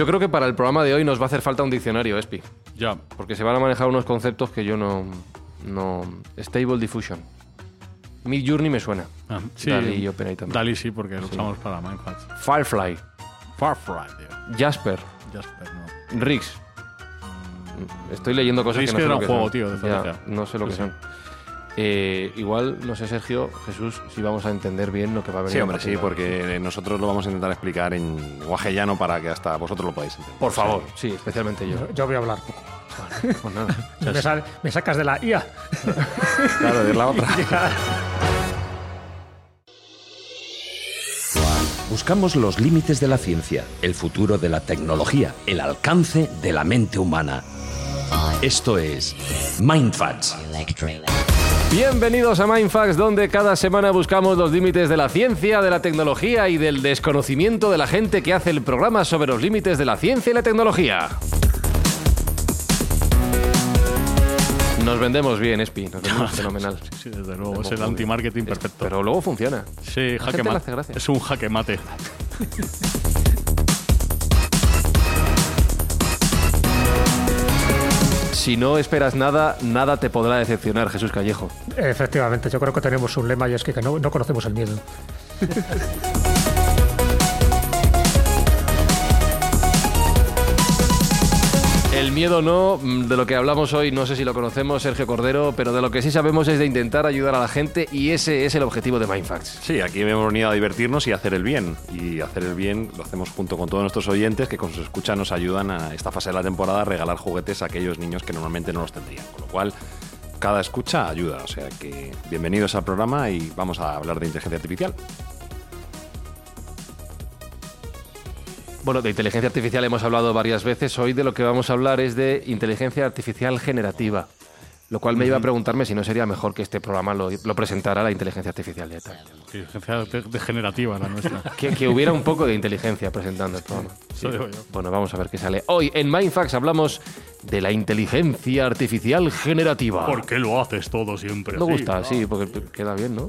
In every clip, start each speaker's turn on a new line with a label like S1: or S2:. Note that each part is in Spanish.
S1: Yo creo que para el programa de hoy nos va a hacer falta un diccionario, Espi.
S2: Ya.
S1: Porque se van a manejar unos conceptos que yo no. no Stable diffusion. Mid Journey me suena.
S2: Ah, sí,
S1: Dali y OpenAI también.
S2: Dali sí, porque lo usamos para Mindfacts.
S1: Firefly.
S2: Farfly, tío.
S1: Jasper.
S2: Jasper, no.
S1: Riggs. Estoy leyendo cosas que no sé
S2: era
S1: lo
S2: un
S1: que
S2: juego, tío, de
S1: Ya, no sé lo
S2: Sí,
S1: que
S2: sí.
S1: son. Eh, igual, no sé, Sergio, Jesús, si vamos a entender bien lo que va a venir.
S3: Sí, hombre, sí, porque nosotros lo vamos a intentar explicar en lenguaje llano para que hasta vosotros lo podáis entender.
S1: Por favor, sí, especialmente yo.
S4: Yo voy a hablar poco.
S1: Pues nada.
S4: Me, sal- me sacas de la IA.
S3: Claro, de la otra.
S5: Buscamos los límites de la ciencia, el futuro de la tecnología, el alcance de la mente humana. Esto es Mindfacts.
S1: Bienvenidos a Mindfax, donde cada semana buscamos los límites de la ciencia, de la tecnología y del desconocimiento de la gente que hace el programa sobre los límites de la ciencia y la tecnología. Nos vendemos bien, Espi, nos vendemos fenomenal.
S2: Sí, desde luego. Es el anti-marketing perfecto.
S1: Pero luego funciona.
S2: sí, jaque mate. Es un jaque mate.
S1: Si no esperas nada, nada te podrá decepcionar, Jesús Callejo.
S4: Efectivamente, yo creo que tenemos un lema y es que, no conocemos el miedo.
S1: El miedo no, mm, de lo que hablamos hoy, no sé si lo conocemos, Sergio Cordero, pero de lo que sí sabemos es de intentar ayudar a la gente y ese es el objetivo de Mindfacts.
S3: Sí, aquí hemos venido a divertirnos y a hacer el bien. Y hacer el bien lo hacemos junto con todos nuestros oyentes que con su escucha nos ayudan a esta fase de la temporada a regalar juguetes a aquellos niños que normalmente no los tendrían. Con lo cual, cada escucha ayuda. O sea que bienvenidos al programa y vamos a hablar de inteligencia artificial.
S1: Bueno, de inteligencia artificial hemos hablado varias veces. Hoy de lo que vamos a hablar es de inteligencia artificial generativa. Lo cual me iba a preguntarme si no sería mejor que este programa lo, lo presentara la inteligencia artificial.
S2: Inteligencia de- degenerativa la nuestra.
S1: Que, que hubiera un poco de inteligencia presentando el programa. Sí.
S2: Eso digo yo.
S1: Bueno, vamos a ver qué sale. Hoy en Mindfax hablamos de la inteligencia artificial generativa.
S2: ¿Por qué lo haces todo siempre
S1: Me
S2: así?
S1: gusta,
S2: Ah,
S1: sí, porque queda bien, ¿no?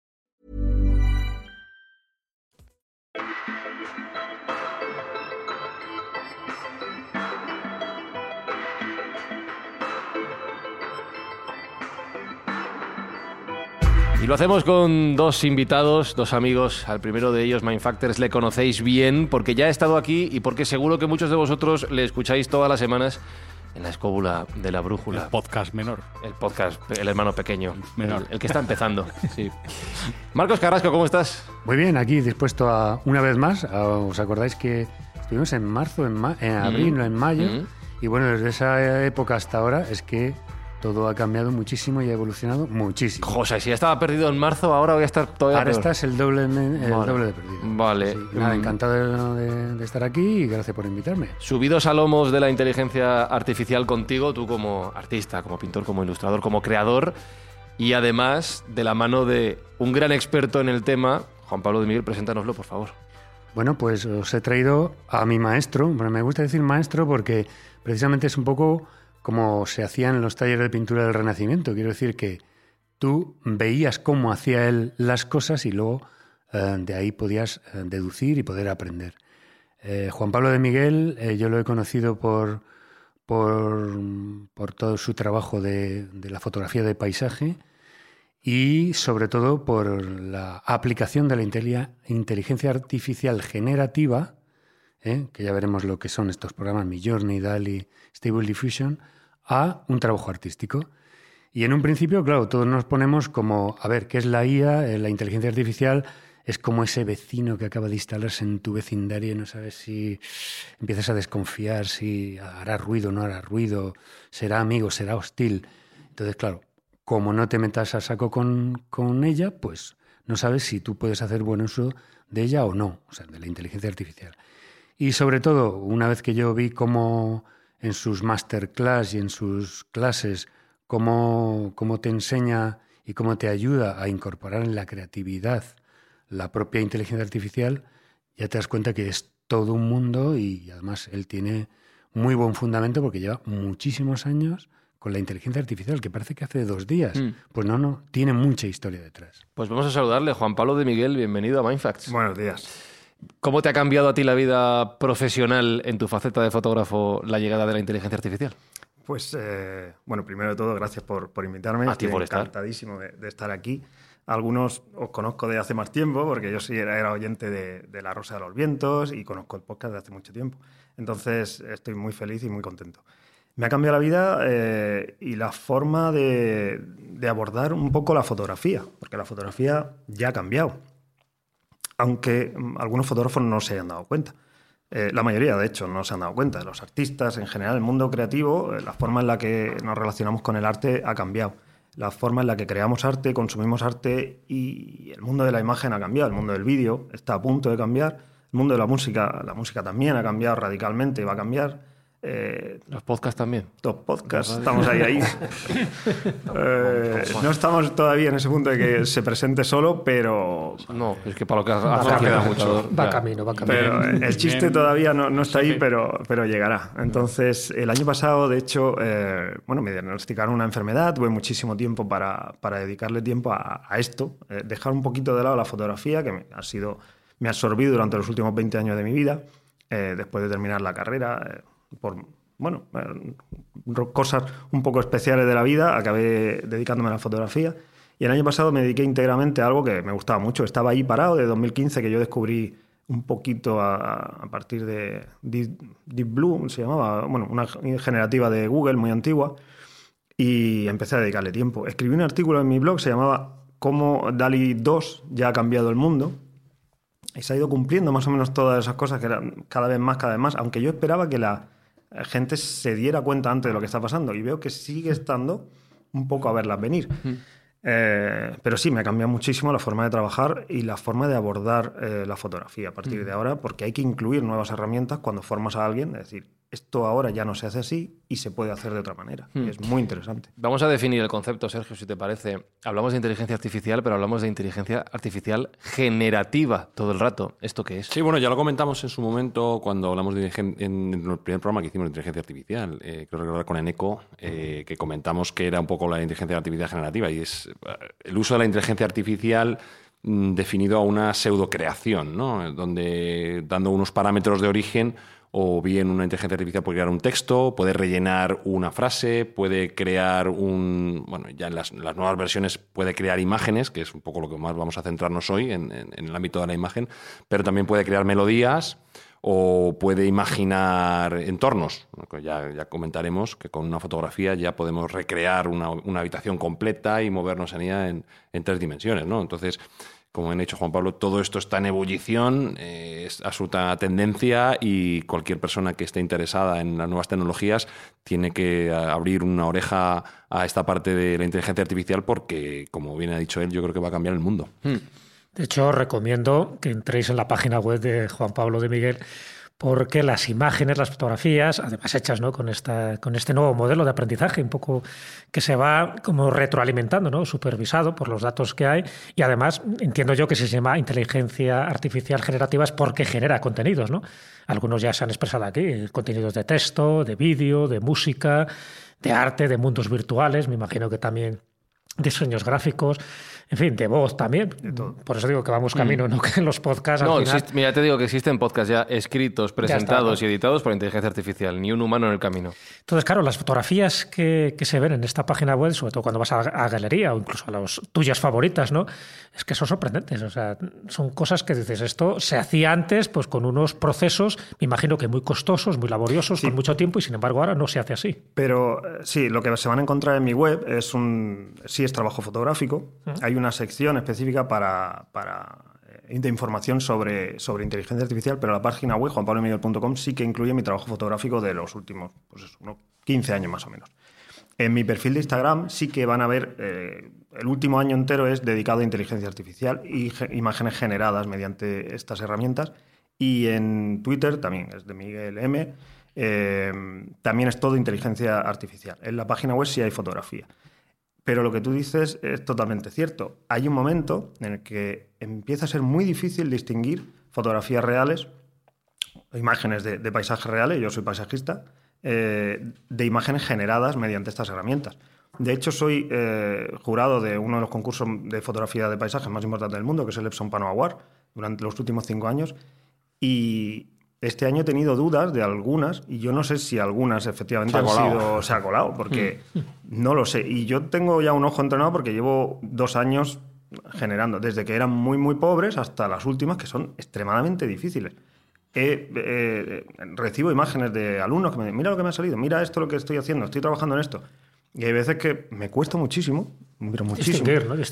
S1: Y lo hacemos con dos invitados, dos amigos. Al primero de ellos, Mindfactors, le conocéis bien porque ya ha estado aquí y porque seguro que muchos de vosotros le escucháis todas las semanas en la escóbula de la brújula.
S2: Podcast menor.
S1: El podcast, el hermano pequeño,
S2: Menor.
S1: el, el que está empezando. sí. Marcos Carrasco, ¿cómo estás?
S4: Muy bien, aquí dispuesto a, una vez más, a- ¿os acordáis que estuvimos en marzo, en, ma- en abril,
S1: Mm.
S4: no en mayo?
S1: Mm.
S4: Y bueno, desde esa época hasta ahora es que todo ha cambiado muchísimo y ha evolucionado muchísimo.
S1: José, si ya estaba perdido en marzo, ahora voy a estar todavía
S4: Ahora
S1: peor.
S4: estás el doble, el
S1: Vale.
S4: doble de perdido.
S1: Vale.
S4: Sí, nada, encantado de, de- de estar aquí y gracias por invitarme.
S1: Subidos a lomos de la inteligencia artificial contigo, tú como artista, como pintor, como ilustrador, como creador, y además de la mano de un gran experto en el tema, Juan Pablo de Miguel, preséntanoslo, por favor.
S4: Bueno, pues os he traído a mi maestro. Bueno, me gusta decir maestro porque precisamente es un poco como se hacía en los talleres de pintura del Renacimiento. Quiero decir que tú veías cómo hacía él las cosas y luego eh, de ahí podías eh, deducir y poder aprender. Eh, Juan Pablo de Miguel, yo lo he conocido por, por, por todo su trabajo de, de la fotografía de paisaje y sobre todo por la aplicación de la inteligencia artificial generativa, ¿eh? que ya veremos lo que son estos programas Midjourney, DALI, Stable Diffusion, a un trabajo artístico. Y en un principio, claro, todos nos ponemos como, a ver, ¿qué es la IA? Eh, La inteligencia artificial es como ese vecino que acaba de instalarse en tu vecindario y no sabes si empiezas a desconfiar, si hará ruido o no hará ruido, será amigo, será hostil. Entonces, claro, como no te metas a saco con, con ella, pues no sabes si tú puedes hacer buen uso de ella o no, o sea, de la inteligencia artificial. Y sobre todo, una vez que yo vi cómo en sus masterclass y en sus clases, cómo, cómo te enseña y cómo te ayuda a incorporar en la creatividad la propia inteligencia artificial, ya te das cuenta que es todo un mundo y además él tiene muy buen fundamento porque lleva muchísimos años con la inteligencia artificial, que parece que hace dos días.
S1: Mm.
S4: Pues no, no, tiene mucha historia detrás.
S1: Pues vamos a saludarle. Juan Pablo de Miguel, bienvenido a Mindfacts.
S6: Buenos días.
S1: ¿Cómo te ha cambiado a ti la vida profesional en tu faceta de fotógrafo la llegada de la inteligencia artificial?
S6: Pues, eh, bueno, primero de todo, gracias por, por invitarme.
S1: A ti por estar.
S6: encantadísimo de, de estar aquí. Algunos os conozco de hace más tiempo, porque yo sí era, era oyente de, de La Rosa de los Vientos y conozco el podcast de hace mucho tiempo. Entonces, estoy muy feliz y muy contento. Me ha cambiado la vida eh, y la forma de, de abordar un poco la fotografía, porque la fotografía ya ha cambiado. Aunque mm, algunos fotógrafos no se hayan dado cuenta. Eh, la mayoría, de hecho, no se han dado cuenta. Los artistas, en general, el mundo creativo, eh, la forma en la que nos relacionamos con el arte ha cambiado. La forma en la que creamos arte, consumimos arte y el mundo de la imagen ha cambiado. El mundo del vídeo está a punto de cambiar. El mundo de la música, la música también ha cambiado radicalmente y va a cambiar. Eh,
S1: Los podcasts también.
S6: los podcasts, estamos ahí, ahí. Eh, no estamos todavía en ese punto de que se presente solo, pero
S1: No, es que para lo que hace
S7: camino,
S1: el computador,
S7: Va camino, va camino.
S6: Pero el chiste todavía no, no está ahí, pero, pero llegará. Entonces, el año pasado, de hecho, eh, bueno, me diagnosticaron una enfermedad, tuve muchísimo tiempo para, para dedicarle tiempo a, a esto, eh, dejar un poquito de lado la fotografía, que me ha sido, me ha absorbido durante los últimos 20 años de mi vida, eh, después de terminar la carrera, eh, por, bueno, eh, cosas un poco especiales de la vida, acabé dedicándome a la fotografía. Y el año pasado me dediqué íntegramente a algo que me gustaba mucho. Estaba ahí parado de 2015, que yo descubrí un poquito a, a partir de Deep, Deep Blue, se llamaba, bueno, una generativa de Google muy antigua, y empecé a dedicarle tiempo. Escribí un artículo en mi blog, se llamaba Cómo DALI 2 ya ha cambiado el mundo, y se ha ido cumpliendo más o menos todas esas cosas que eran cada vez más, cada vez más, aunque yo esperaba que la gente se diera cuenta antes de lo que está pasando, y veo que sigue estando un poco a verlas venir. Eh, pero sí, me ha cambiado muchísimo la forma de trabajar y la forma de abordar eh, la fotografía a partir de ahora, porque hay que incluir nuevas herramientas cuando formas a alguien, es decir, esto ahora ya no se hace así y se puede hacer de otra manera. Y es muy interesante.
S1: Vamos a definir el concepto, Sergio, si te parece. Hablamos de inteligencia artificial, pero hablamos de inteligencia artificial generativa todo el rato. ¿Esto qué es?
S3: Sí, bueno, ya lo comentamos en su momento cuando hablamos de en el primer programa que hicimos de inteligencia artificial, eh, creo recordar con Eneco, eh, que comentamos que era un poco la inteligencia artificial generativa y es eh, el uso de la inteligencia artificial mm, definido a una pseudocreación, ¿no? Donde dando unos parámetros de origen o bien una inteligencia artificial puede crear un texto, puede rellenar una frase, puede crear un... Bueno, ya en las, nuevas versiones puede crear imágenes, que es un poco lo que más vamos a centrarnos hoy en, en- el ámbito de la imagen, pero también puede crear melodías o puede imaginar entornos. Ya, ya comentaremos que con una fotografía ya podemos recrear una, una habitación completa y movernos en ella en, en tres dimensiones, ¿no? Entonces, como han dicho Juan Pablo, todo esto está en ebullición, eh, es absoluta tendencia y cualquier persona que esté interesada en las nuevas tecnologías tiene que abrir una oreja a esta parte de la inteligencia artificial porque, como bien ha dicho él, yo creo que va a cambiar el mundo.
S7: De hecho, os recomiendo que entréis en la página web de Juan Pablo de Miguel porque las imágenes, las fotografías, además hechas ¿no? con, esta, con este nuevo modelo de aprendizaje, un poco que se va como retroalimentando, ¿no? supervisado por los datos que hay, y además entiendo yo que se llama inteligencia artificial generativa es porque genera contenidos. ¿no? Algunos ya se han expresado aquí, contenidos de texto, de vídeo, de música, de arte, de mundos virtuales, me imagino que también diseños gráficos, en fin, de voz también. Por eso digo que vamos camino, no que en los podcasts.
S1: No,
S7: al final-
S1: existe- mira, te digo que existen podcasts ya escritos, presentados
S7: ¿no?
S1: y editados por inteligencia artificial. Ni un humano en el camino.
S7: Entonces, claro, las fotografías que, que se ven en esta página web, sobre todo cuando vas a, a galería o incluso a las tuyas favoritas, ¿no? Es que son sorprendentes. O sea, son cosas que dices, esto se hacía antes pues con unos procesos, me imagino que muy costosos, muy laboriosos, con mucho tiempo, y sin embargo ahora no se hace así.
S6: Pero eh, sí, lo que se van a encontrar en mi web es un. Sí, es trabajo fotográfico. Hay una sección específica para. para eh, de información sobre, sobre inteligencia artificial, pero la página web, juanpablomiguel.com, sí que incluye mi trabajo fotográfico de los últimos pues eso, unos 15 años más o menos. En mi perfil de Instagram sí que van a ver, eh, el último año entero es dedicado a inteligencia artificial y ge- imágenes generadas mediante estas herramientas. Y en Twitter también es de Miguel M. eh, también es todo inteligencia artificial. En la página web sí hay fotografía. Pero lo que tú dices es totalmente cierto. Hay un momento en el que empieza a ser muy difícil distinguir fotografías reales, imágenes de, paisajes reales, yo soy paisajista, eh, de imágenes generadas mediante estas herramientas. De hecho, soy eh, jurado de uno de los concursos de fotografía de paisajes más importantes del mundo, que es el Epson Pano durante los últimos cinco años. Y este año he tenido dudas de algunas, y yo no sé si algunas efectivamente
S3: Se ha
S6: han
S3: colado.
S6: sido. Se ha colado, porque no lo sé. Y yo tengo ya un ojo entrenado porque llevo dos años generando, desde que eran muy, muy pobres hasta las últimas, que son extremadamente difíciles. He- eh, recibo imágenes de alumnos que me dicen, mira lo que me ha salido, mira esto lo que estoy haciendo, estoy trabajando en esto. Y hay veces que me cuesta muchísimo, pero muchísimo,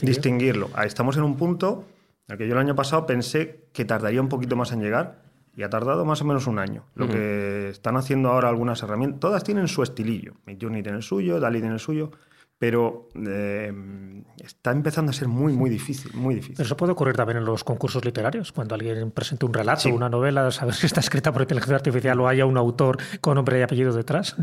S6: distinguirlo. Ah, Estamos en un punto en el que yo el año pasado pensé que tardaría un poquito más en llegar y ha tardado más o menos un año. Lo que están haciendo ahora algunas herramientas, todas tienen su estilillo. Midjourney tiene el suyo, Dali tiene el suyo, pero eh, está empezando a ser muy, muy difícil, muy difícil.
S7: Eso puede ocurrir también en los concursos literarios, cuando alguien presenta un relato,
S6: Sí.
S7: una novela, saber si está escrita por inteligencia artificial o haya un autor con nombre y apellido detrás.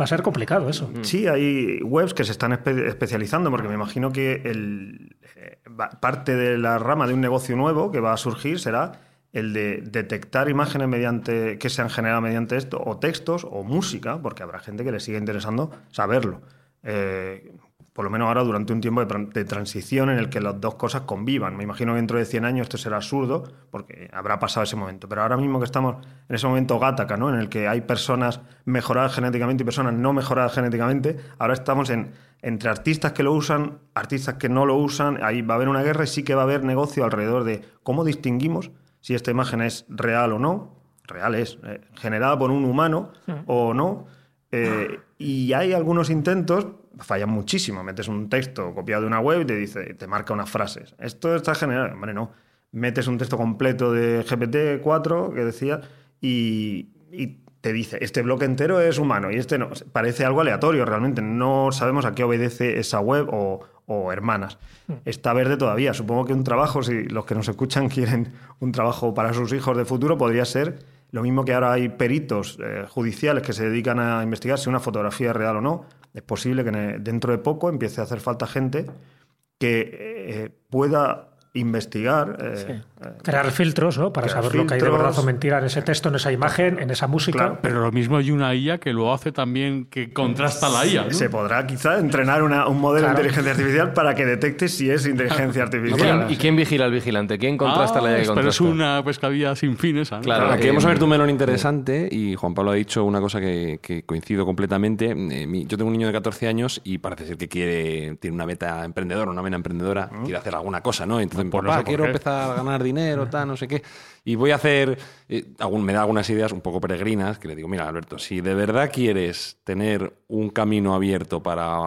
S7: Va a ser complicado eso.
S6: Sí, hay webs que se están espe- especializando, porque me imagino que el, eh, parte de la rama de un negocio nuevo que va a surgir será el de detectar imágenes mediante que se han generado mediante esto, o textos, o música, porque habrá gente que le sigue interesando saberlo. Eh, por lo menos ahora durante un tiempo de, de transición en el que las dos cosas convivan. Me imagino que dentro de 100 años esto será absurdo porque habrá pasado ese momento. Pero ahora mismo que estamos en ese momento Gataca, ¿no? en el que hay personas mejoradas genéticamente y personas no mejoradas genéticamente, ahora estamos en, entre artistas que lo usan, artistas que no lo usan, ahí va a haber una guerra y sí que va a haber negocio alrededor de cómo distinguimos si esta imagen es real o no. Real es, eh, generada por un humano o no. Eh, y hay algunos intentos, fallan muchísimo. Metes un texto copiado de una web y te dice, te marca unas frases. Esto está generado. Hombre, no. Metes un texto completo de GPT-4 que decía y, y te dice, este bloque entero es humano y este no. Parece algo aleatorio realmente. No sabemos a qué obedece esa web o, o hermanas. Está verde todavía. Supongo que un trabajo, si los que nos escuchan quieren un trabajo para sus hijos de futuro, podría ser lo mismo que ahora hay peritos eh, judiciales que se dedican a investigar si una fotografía es real o no. Es posible que dentro de poco empiece a hacer falta gente que eh, pueda investigar. eh, eh,
S7: Crear filtros, ¿no? Para saber lo que hay de verdad o mentira en ese texto, en esa imagen, en esa música.
S6: Claro.
S2: Pero lo mismo hay una IA que lo hace también, que contrasta la IA. ¿no?
S6: Se podrá quizá entrenar una- un modelo
S7: Claro.
S6: de inteligencia artificial para que detecte si es inteligencia
S1: ¿Y
S6: artificial.
S1: y quién vigila al vigilante? ¿Quién contrasta
S2: Ah,
S1: la IA que
S2: Pero es una pescadilla sin fin esa. ¿no?
S1: Claro,
S3: Aquí
S1: eh,
S3: hemos abierto un melón interesante y Juan Pablo ha dicho una cosa que, que coincido completamente. Eh, yo tengo un niño de 14 años y parece ser que quiere tiene una beta emprendedora, una vena emprendedora, quiere hacer alguna cosa, ¿no? Entonces,
S2: Pues no
S3: papá,
S2: sé por
S3: quiero
S2: qué.
S3: empezar a ganar dinero, tal, no sé qué. Y voy a hacer, eh, algún- me da algunas ideas un poco peregrinas que le digo, mira, Alberto, si de verdad quieres tener un camino abierto para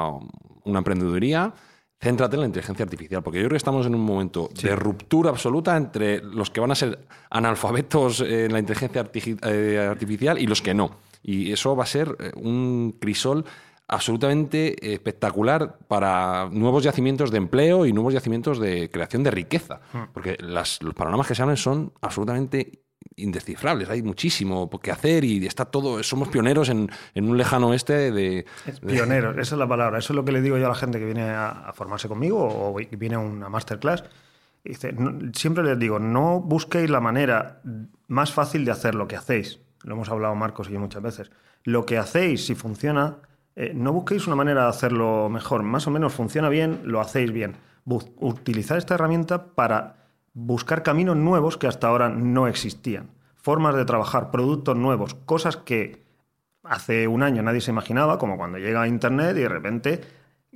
S3: una emprendeduría, céntrate en la inteligencia artificial, porque yo creo que estamos en un momento de ruptura absoluta entre los que van a ser analfabetos en la inteligencia eh, artificial y los que no. Y eso va a ser eh, un crisol absolutamente espectacular para nuevos yacimientos de empleo y nuevos yacimientos de creación de riqueza. Porque las- los panoramas que se abren son absolutamente indescifrables. Hay muchísimo que hacer y está todo. Somos pioneros en, en un lejano oeste de.
S6: Es pioneros, esa es la palabra. Eso es lo que le digo yo a la gente que viene a, a formarse conmigo o viene a una masterclass. Dice, no- siempre les digo, no busquéis la manera más fácil de hacer lo que hacéis. Lo hemos hablado Marcos y yo muchas veces. Lo que hacéis, si funciona, eh, no busquéis una manera de hacerlo mejor, más o menos funciona bien, lo hacéis bien. Bu- utilizar esta herramienta para buscar caminos nuevos que hasta ahora no existían, formas de trabajar, productos nuevos, cosas que hace un año nadie se imaginaba, como cuando llega Internet y de repente,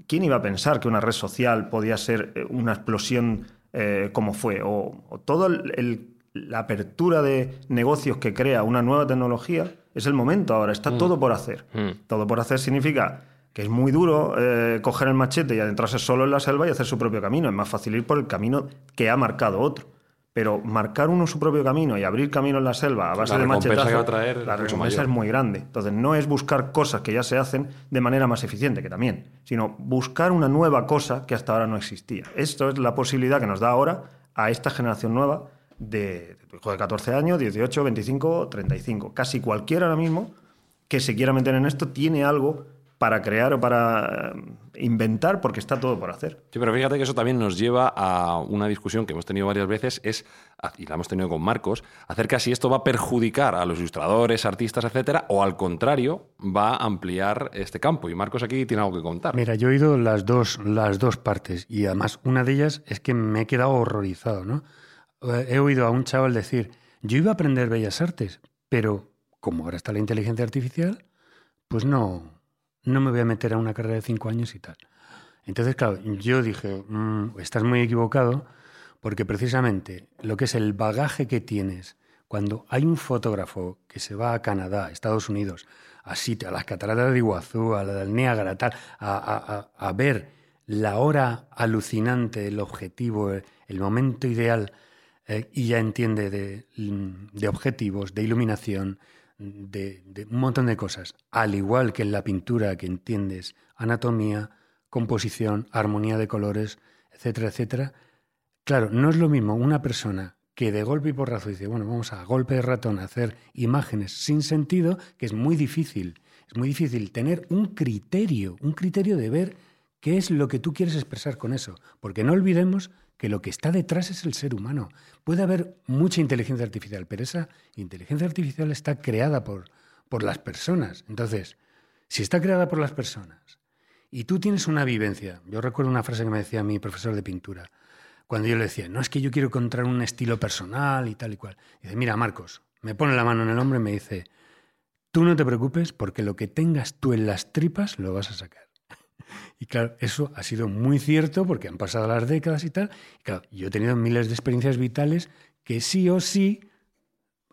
S6: ¿quién iba a pensar que una red social podía ser eh, una explosión eh, como fue? O, el- la apertura de negocios que crea una nueva tecnología es el momento ahora, está todo por hacer.
S1: Mm.
S6: Todo por hacer significa que es muy duro eh, coger el machete y adentrarse solo en la selva y hacer su propio camino. Es más fácil ir por el camino que ha marcado otro. Pero marcar uno su propio camino y abrir camino en la selva a base
S3: La
S6: de machetazos,
S3: que va a traer
S6: la recompensa
S3: mayor.
S6: es muy grande. Entonces, no es buscar cosas que ya se hacen de manera más eficiente, que también, sino buscar una nueva cosa que hasta ahora no existía. Esto es la posibilidad que nos da ahora a esta generación nueva de, hijo de 14 años, 18, 25, 35. Casi cualquiera ahora mismo que se quiera meter en esto tiene algo para crear o para eh, inventar porque está todo por hacer.
S3: Sí, pero fíjate que eso también nos lleva a una discusión que hemos tenido varias veces, es, y la hemos tenido con Marcos, acerca si esto va a perjudicar a los ilustradores, artistas, etcétera, o al contrario, va a ampliar este campo. Y Marcos aquí tiene algo que contar.
S4: Mira, yo he oído las dos, las dos partes y además una de ellas es que me he quedado horrorizado, ¿no? He oído a un chaval decir, yo iba a aprender bellas artes, pero como ahora está la inteligencia artificial, pues no, no me voy a meter a una carrera de cinco años y tal. Entonces, claro, yo dije, "Mm, estás muy equivocado, porque precisamente lo que es el bagaje que tienes cuando hay un fotógrafo que se va a Canadá, Estados Unidos, a, a las cataratas de Iguazú, a la del Niágara, tal, a, a- a- ver la hora alucinante, el objetivo, el momento ideal, eh, y ya entiende de, de objetivos, de iluminación, de, de un montón de cosas. Al igual que en la pintura que entiendes anatomía, composición, armonía de colores, etcétera, etcétera. Claro, no es lo mismo una persona que de golpe y porrazo dice, bueno, vamos a golpe de ratón a hacer imágenes sin sentido, que es muy difícil. Es muy difícil tener un criterio, un criterio de ver qué es lo que tú quieres expresar con eso. Porque no olvidemos que lo que está detrás es el ser humano. Puede haber mucha inteligencia artificial, pero esa inteligencia artificial está creada por, por las personas. Entonces, si está creada por las personas y tú tienes una vivencia, yo recuerdo una frase que me decía mi profesor de pintura, cuando yo le decía, no es que yo quiero encontrar un estilo personal y tal y cual. Dice, mira, Marcos, me pone la mano en el hombro y me dice, tú no te preocupes porque lo que tengas tú en las tripas lo vas a sacar. Y claro, eso ha sido muy cierto porque han pasado las décadas y tal. Y claro, yo he tenido miles de experiencias vitales que sí o sí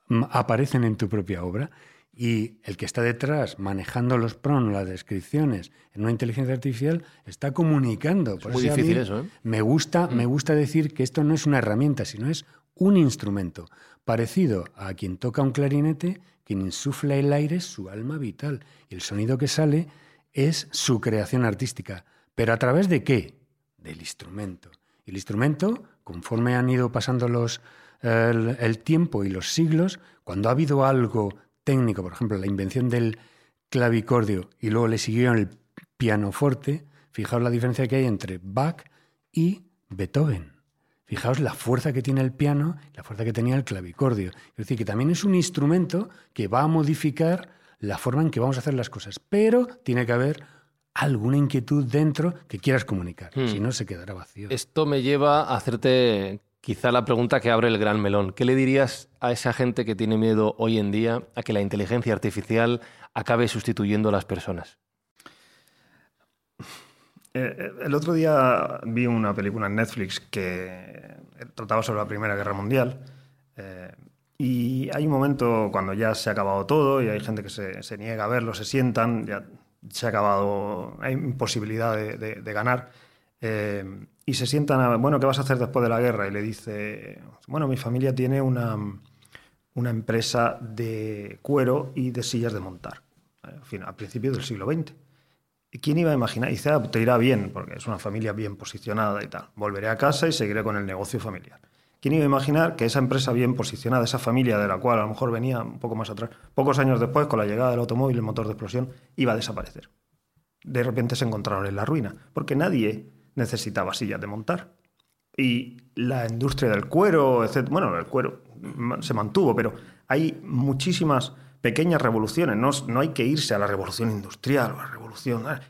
S4: mm, aparecen en tu propia obra. Y el que está detrás manejando los pronos, las descripciones en una inteligencia artificial, está comunicando. Por
S1: muy
S4: a
S1: difícil eso, ¿eh?
S4: Me gusta, me gusta decir que esto no es una herramienta, sino es un instrumento parecido a quien toca un clarinete, quien insufla el aire es su alma vital. Y el sonido que sale es su creación artística. ¿Pero a través de qué? Del instrumento. Y el instrumento, conforme han ido pasando los, el, tiempo y los siglos, cuando ha habido algo técnico, por ejemplo, la invención del clavicordio y luego le siguió el pianoforte, fijaos la diferencia que hay entre Bach y Beethoven. Fijaos la fuerza que tiene el piano, la fuerza que tenía el clavicordio. Es decir, que también es un instrumento que va a modificar la forma en que vamos a hacer las cosas, pero tiene que haber alguna inquietud dentro que quieras comunicar,
S1: Hmm.
S4: si no se quedará vacío.
S1: Esto me lleva a hacerte quizá la pregunta que abre el gran melón. ¿Qué le dirías a esa gente que tiene miedo hoy en día a que la inteligencia artificial acabe sustituyendo a las personas?
S6: Eh, el otro día vi una película en Netflix que trataba sobre la Primera Guerra Mundial. eh, y hay un momento cuando ya se ha acabado todo y hay gente que se, niega a verlo, se sientan, ya se ha acabado, hay imposibilidad de, ganar. eh, y se sientan a, bueno, ¿qué vas a hacer después de la guerra? Y le dice, bueno, mi familia tiene una, una empresa de cuero y de sillas de montar, al fin- a principios del siglo XX. ¿Y ¿Quién iba a imaginar? Y dice, ah, te irá bien, porque es una familia bien posicionada y tal. Volveré a casa y seguiré con el negocio familiar. ¿Quién iba a imaginar que esa empresa bien posicionada, esa familia de la cual a lo mejor venía un poco más atrás, pocos años después, con la llegada del automóvil, el motor de explosión, iba a desaparecer? De repente se encontraron en la ruina, porque nadie necesitaba sillas de montar. Y la industria del cuero, etc. Bueno, el cuero se mantuvo, pero hay muchísimas pequeñas revoluciones. No, no hay que irse a la revolución industrial o a la revolución. eh.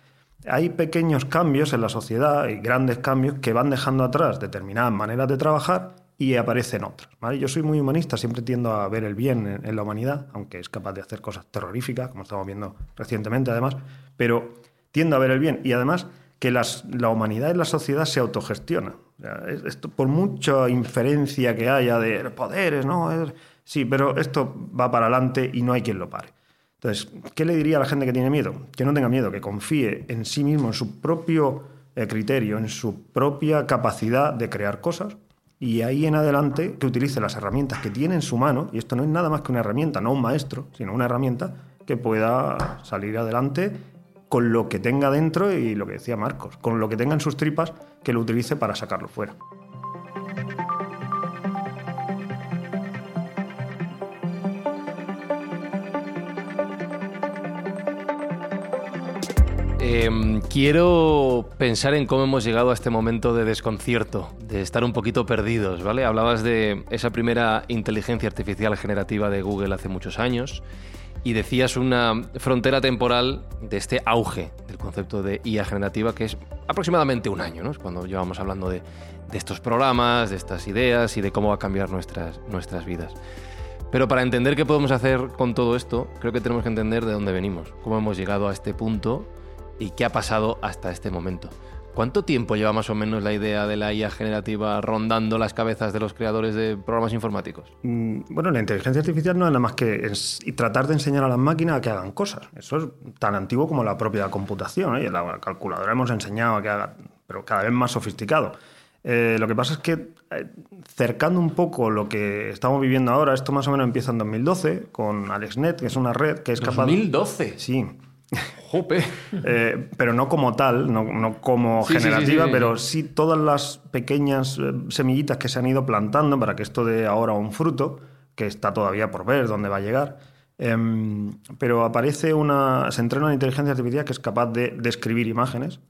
S6: Hay pequeños cambios en la sociedad y grandes cambios que van dejando atrás determinadas maneras de trabajar y aparecen otras. ¿vale? Yo soy muy humanista, siempre tiendo a ver el bien en, la humanidad, aunque es capaz de hacer cosas terroríficas, como estamos viendo recientemente además, pero tiendo a ver el bien y además que la humanidad y la sociedad se autogestiona. Esto, por mucha inferencia que haya de poderes, ¿no? Sí, pero esto va para adelante y no hay quien lo pare. Entonces, ¿qué le diría a la gente que tiene miedo? Que no tenga miedo, que confíe en sí mismo, en su propio eh, criterio, en su propia capacidad de crear cosas y ahí en adelante que utilice las herramientas que tiene en su mano, y esto no es nada más que una herramienta, no un maestro, sino una herramienta que pueda salir adelante con lo que tenga dentro y lo que decía Marcos, con lo que tenga en sus tripas, que lo utilice para sacarlo fuera.
S1: Eh, quiero pensar en cómo hemos llegado a este momento de desconcierto, de estar un poquito perdidos, ¿vale? Hablabas de esa primera inteligencia artificial generativa de Google hace muchos años y decías una frontera temporal de este auge del concepto de IA generativa que es aproximadamente un año, ¿no? Es cuando llevamos hablando de, de estos programas, de estas ideas y de cómo va a cambiar nuestras, nuestras vidas. Pero para entender qué podemos hacer con todo esto, creo que tenemos que entender de dónde venimos, cómo hemos llegado a este punto y qué ha pasado hasta este momento. ¿Cuánto tiempo lleva más o menos la idea de la IA generativa rondando las cabezas de los creadores de programas informáticos?
S6: Mm, Bueno, la inteligencia artificial no es nada más que tratar de enseñar a las máquinas a que hagan cosas. Eso es tan antiguo como la propia computación. ¿eh? La calculadora hemos enseñado a que haga, pero cada vez más sofisticado. Eh, lo que pasa es que, eh, cercando un poco lo que estamos viviendo ahora, esto más o menos empieza en 2012 con AlexNet, que es una red que es capaz...
S1: 2012.
S6: Sí,
S1: Jope.
S6: eh, pero no como tal, no, no como
S1: Sí,
S6: generativa,
S1: sí, sí.
S6: pero sí todas las pequeñas eh, semillitas que se han ido plantando para que esto dé ahora un fruto, que está todavía por ver dónde va a llegar. Em, pero aparece una. Se entrena una inteligencia artificial que es capaz de describir imágenes,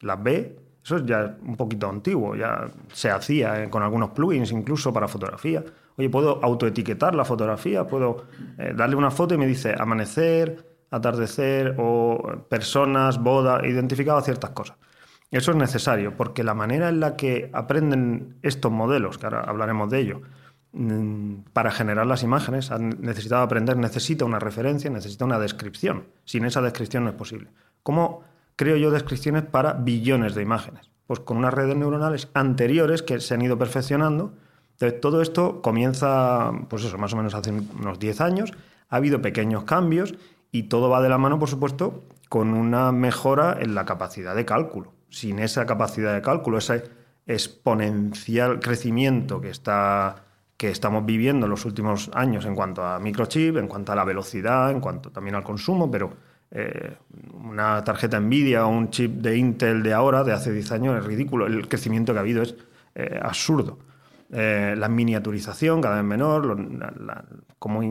S6: las ve. Eso es ya un poquito antiguo, ya se hacía eh, con algunos plugins incluso para fotografía. Oye, puedo autoetiquetar la fotografía, puedo eh, darle una foto y me dice amanecer, atardecer o personas, boda, identificado ciertas cosas. Eso es necesario porque la manera en la que aprenden estos modelos, que ahora hablaremos de ello, mm, para generar las imágenes han necesitado aprender, necesita una referencia, necesita una descripción. Sin esa descripción no es posible. ¿Cómo creo yo descripciones para billones de imágenes? Pues con unas redes neuronales anteriores que se han ido perfeccionando. Entonces, todo esto comienza, pues eso, más o menos hace unos 10 años. Ha habido pequeños cambios y todo va de la mano, por supuesto, con una mejora en la capacidad de cálculo. Sin esa capacidad de cálculo, ese exponencial crecimiento que, está, que estamos viviendo en los últimos años en cuanto a microchip, en cuanto a la velocidad, en cuanto también al consumo, pero eh, una tarjeta Nvidia o un chip de Intel de ahora, de hace 10 años, es ridículo. El crecimiento que ha habido es eh, absurdo. Eh, la miniaturización cada vez menor, lo- la- cómo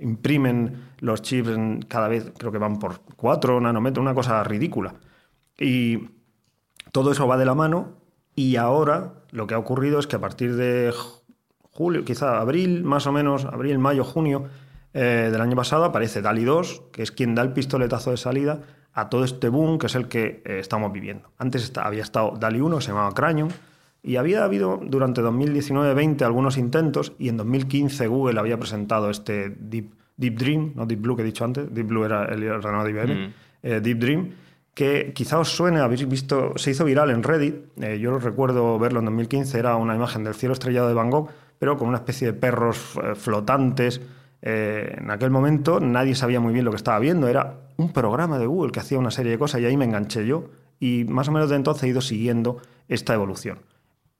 S6: imprimen los chips cada vez, creo que van por 4 nanómetros, una cosa ridícula. Y todo eso va de la mano y ahora lo que ha ocurrido es que a partir de ju- julio, quizá abril, más o menos, abril, mayo, junio eh, del año pasado aparece DALI 2, que es quien da el pistoletazo de salida a todo este boom que es el que eh, estamos viviendo. Antes había estado DALI 1, que se llamaba Cranium, y había habido durante 2019-20 algunos intentos, y en 2015 Google había presentado este Deep, Deep Dream, no Deep Blue que he dicho antes, Deep Blue era el ordenador de IBM,
S1: Mm.
S6: eh, Deep Dream, que quizá os suene, habéis visto, se hizo viral en Reddit, eh, yo recuerdo verlo en 2015, era una imagen del cielo estrellado de Van Gogh, pero con una especie de perros eh, flotantes. En aquel momento nadie sabía muy bien lo que estaba viendo, era un programa de Google que hacía una serie de cosas y ahí me enganché yo y más o menos de entonces he ido siguiendo esta evolución.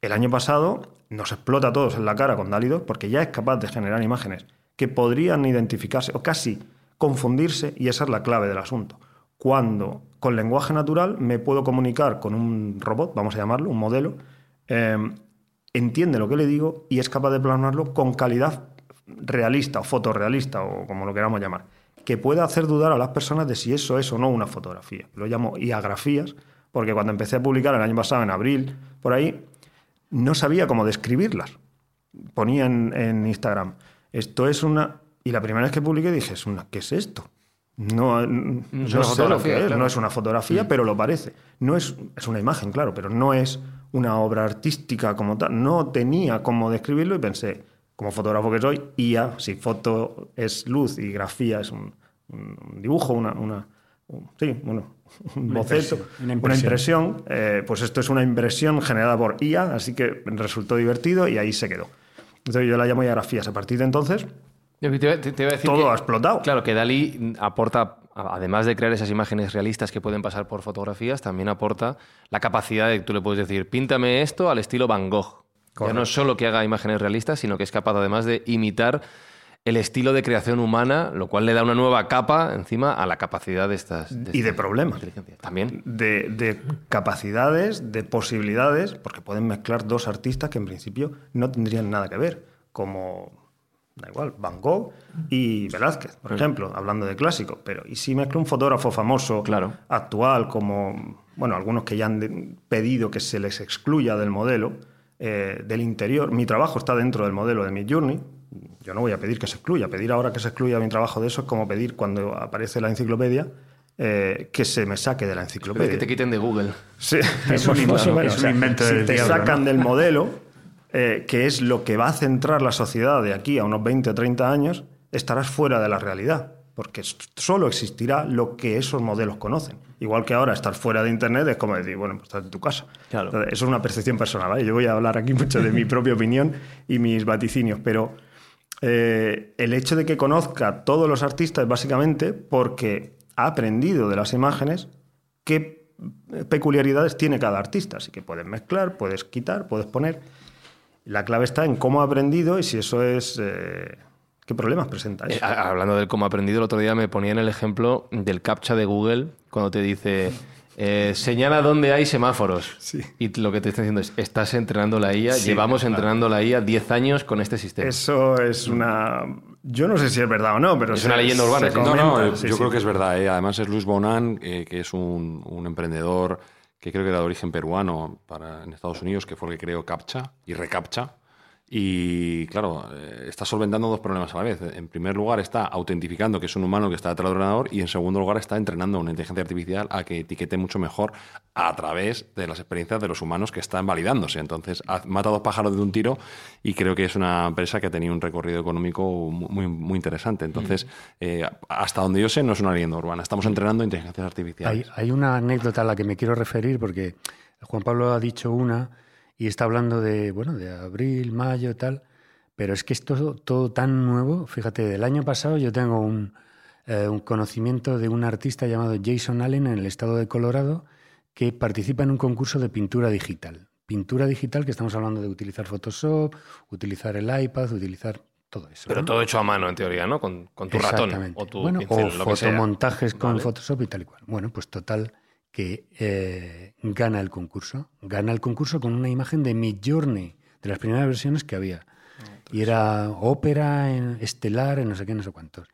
S6: El año pasado nos explota a todos en la cara con DALI 2 porque ya es capaz de generar imágenes que podrían identificarse o casi confundirse y esa es la clave del asunto. Cuando con lenguaje natural me puedo comunicar con un robot, vamos a llamarlo, un modelo, eh, entiende lo que le digo y es capaz de plasmarlo con calidad realista o fotorrealista o como lo queramos llamar, que pueda hacer dudar a las personas de si eso es o no una fotografía. Lo llamo iagrafías porque cuando empecé a publicar el año pasado, en abril, por ahí, no sabía cómo describirlas. Ponía en, en Instagram, esto es una Y la primera vez que publiqué dije, "Es una- ¿qué es esto? No, no,
S1: es una
S6: sé lo
S1: fotografía,
S6: que es,
S1: claro.
S6: no es una fotografía, pero lo parece. No es, es una imagen, claro, pero no es una obra artística como tal. No tenía cómo describirlo y pensé, como fotógrafo que soy, IA, si foto es luz y grafía es un, un dibujo, una, una- un- sí, bueno, un
S4: Una
S6: boceto,
S4: impresión, una
S6: una
S4: impresión.
S6: eh, pues esto es una impresión generada por IA, así que resultó divertido y ahí se quedó. Entonces yo la llamo ya grafías. A partir de entonces,
S1: Yo te, te- te iba a decir
S6: todo
S1: que-
S6: ha explotado.
S1: Claro, que Dalí aporta, además de crear esas imágenes realistas que pueden pasar por fotografías, también aporta la capacidad de que tú le puedes decir, píntame esto al estilo Van Gogh. Ya no solo que haga imágenes realistas, sino que es capaz además de imitar el estilo de creación humana, lo cual le da una nueva capa encima a la capacidad de estas...
S6: Y de problemas.
S1: También.
S6: de, de capacidades, de posibilidades, porque pueden mezclar dos artistas que en principio no tendrían nada que ver, como, da igual, Van Gogh y Velázquez, por ejemplo, hablando de clásico. Pero, ¿y si mezcla un fotógrafo famoso,
S1: Claro.
S6: actual, como, bueno, algunos que ya han pedido que se les excluya del modelo, eh, del interior? Mi trabajo está dentro del modelo de Midjourney. Yo no voy a pedir que se excluya. Pedir ahora que se excluya mi trabajo de eso es como pedir cuando aparece la enciclopedia eh, que se me saque de la
S1: Pero
S6: enciclopedia.
S1: es que te quiten de Google.
S6: Sí,
S4: Es un invento,
S6: o menos.
S4: es
S6: O sea,
S4: un invento
S6: si
S4: del
S6: te
S4: diablo,
S6: sacan
S4: ¿no?
S6: del modelo, eh, que es lo que va a centrar la sociedad de aquí a unos 20 o 30 años, estarás fuera de la realidad, porque solo existirá lo que esos modelos conocen. Igual que ahora estar fuera de Internet es como decir, bueno, pues estás en tu casa.
S1: Claro.
S6: Entonces, eso es una percepción personal. ¿vale? Yo voy a hablar aquí mucho de mi propia opinión y mis vaticinios, pero eh, el hecho de que conozca todos los artistas básicamente porque ha aprendido de las imágenes qué peculiaridades tiene cada artista. Así que puedes mezclar, puedes quitar, puedes poner. La clave está en cómo ha aprendido y si eso es... eh, ¿Qué problemas presenta
S1: Eh,
S6: eso?
S1: a- hablando del cómo aprendido, el otro día me ponían el ejemplo del captcha de Google cuando te dice eh, señala dónde hay semáforos.
S6: Sí.
S1: Y lo que te está diciendo es, estás entrenando la IA,
S6: Sí,
S1: llevamos
S6: claro.
S1: entrenando la IA 10 años con este sistema.
S6: Eso es una... Yo no sé si es verdad o no, pero...
S1: Es
S6: se-
S1: una leyenda urbana,
S6: se.
S3: No, no,
S6: sí,
S3: yo
S6: sí.
S3: creo que es verdad. ¿eh? Además es Luis Bonan, eh, que es un, un emprendedor que creo que era de origen peruano para, en Estados Unidos, que fue el que creó Captcha y Recaptcha. Y claro, eh, está solventando dos problemas a la vez. En primer lugar, está autentificando que es un humano que está detrás del ordenador y en segundo lugar, está entrenando a una inteligencia artificial a que etiquete mucho mejor a través de las experiencias de los humanos que están validándose. Entonces, ha- mata dos pájaros de un tiro y creo que es una empresa que ha tenido un recorrido económico muy, muy interesante. Entonces, eh, hasta donde yo sé, no es una leyenda urbana. Estamos entrenando inteligencias
S4: Hay,
S3: artificiales.
S4: hay una anécdota a la que me quiero referir porque Juan Pablo ha dicho una y está hablando de, bueno, de abril, mayo, tal, pero es que es todo, todo tan nuevo. Fíjate, del año pasado yo tengo un, eh, un conocimiento de un artista llamado Jason Allen en el estado de Colorado que participa en un concurso de pintura digital. Pintura digital, que estamos hablando de utilizar Photoshop, utilizar el iPad, utilizar todo eso.
S1: Pero
S4: ¿no?
S1: todo hecho a mano, en teoría, ¿no? Con, con tu ratón o tu
S4: bueno,
S1: pincel,
S4: o
S1: lo que sea.
S4: fotomontajes con
S1: Vale.
S4: Photoshop y tal y cual. Bueno, pues total que eh, gana el concurso. Gana el concurso con una imagen de Midjourney, de las primeras versiones que había. Y era ópera, en- estelar, en no sé qué, no sé cuántos.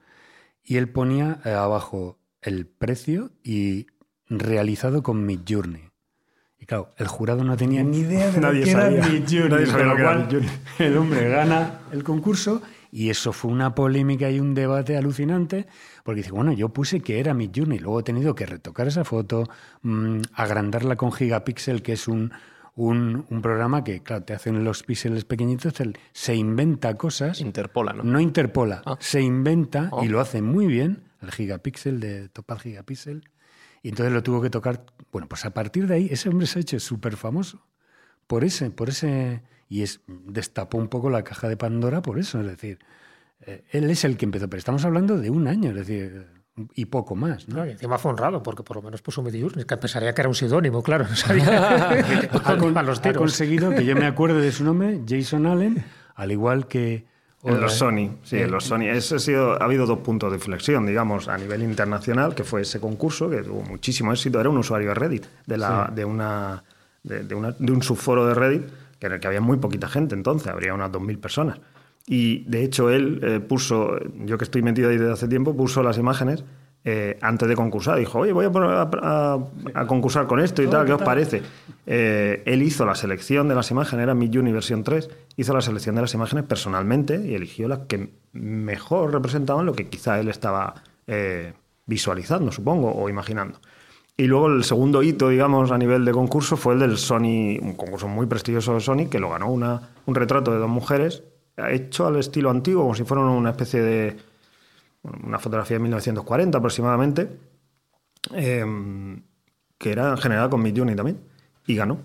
S4: Y él ponía eh, abajo el precio y realizado con Midjourney. Y claro, el jurado no tenía ni idea de
S6: Nadie
S4: lo que era. Midjourney,
S6: Nadie sabía lo que era
S4: cual
S6: Midjourney.
S4: el hombre gana el concurso y eso fue una polémica y un debate alucinante porque dice, bueno, yo puse que era Midjourney, luego he tenido que retocar esa foto, mm, agrandarla con Gigapixel, que es un, un, un programa que, claro, te hacen los píxeles pequeñitos, se inventa cosas,
S1: Interpola, ¿no?
S4: no interpola,
S1: Ah.
S4: se inventa
S1: Oh.
S4: y lo hace muy bien, el Gigapixel de Topaz Gigapixel, y entonces lo tuvo que tocar. Bueno, pues a partir de ahí, ese hombre se ha hecho súper famoso por ese, por ese, y es destapó un poco la caja de Pandora por eso, es decir, eh, él es el que empezó, pero estamos hablando de un año, es decir, y poco más, ¿no?
S7: No, y encima fue honrado, porque por lo menos puso Midjourney, que pensaría que era un seudónimo, claro, no sabía
S4: ha, con-
S7: a los
S4: ha conseguido que yo me acuerde de su nombre, Jason Allen, al igual que
S6: En los Sony, sí, en los Sony. Ese ha, sido, ha habido dos puntos de inflexión, digamos, a nivel internacional, que fue ese concurso, que tuvo muchísimo éxito. Era un usuario de Reddit, de, la, de, una, de, de una- de un subforo de Reddit, que en el que había muy poquita gente entonces, habría unas 2.000 personas. Y de hecho él eh, puso, yo que estoy metido ahí desde hace tiempo, puso las imágenes eh, antes de concursar. Dijo, oye, voy a, a, a- concursar con esto y tal, ¿qué os parece? Eh, él hizo la selección de las imágenes, era Mid Journey versión 3, hizo la selección de las imágenes personalmente y eligió las que mejor representaban lo que quizá él estaba eh, visualizando, supongo, o imaginando. Y luego el segundo hito, digamos, a nivel de concurso fue el del Sony, un concurso muy prestigioso de Sony, que lo ganó una, un retrato de dos mujeres, hecho al estilo antiguo, como si fueran una especie de. una fotografía de 1940 aproximadamente, eh, que era generada con Midjourney también, y ganó.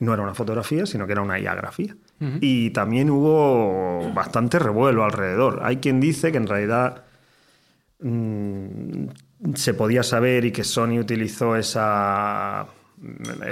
S6: No era una fotografía, sino que era una iagrafía. Y también hubo bastante revuelo alrededor. Hay quien dice que en realidad mm, se podía saber y que Sony utilizó esa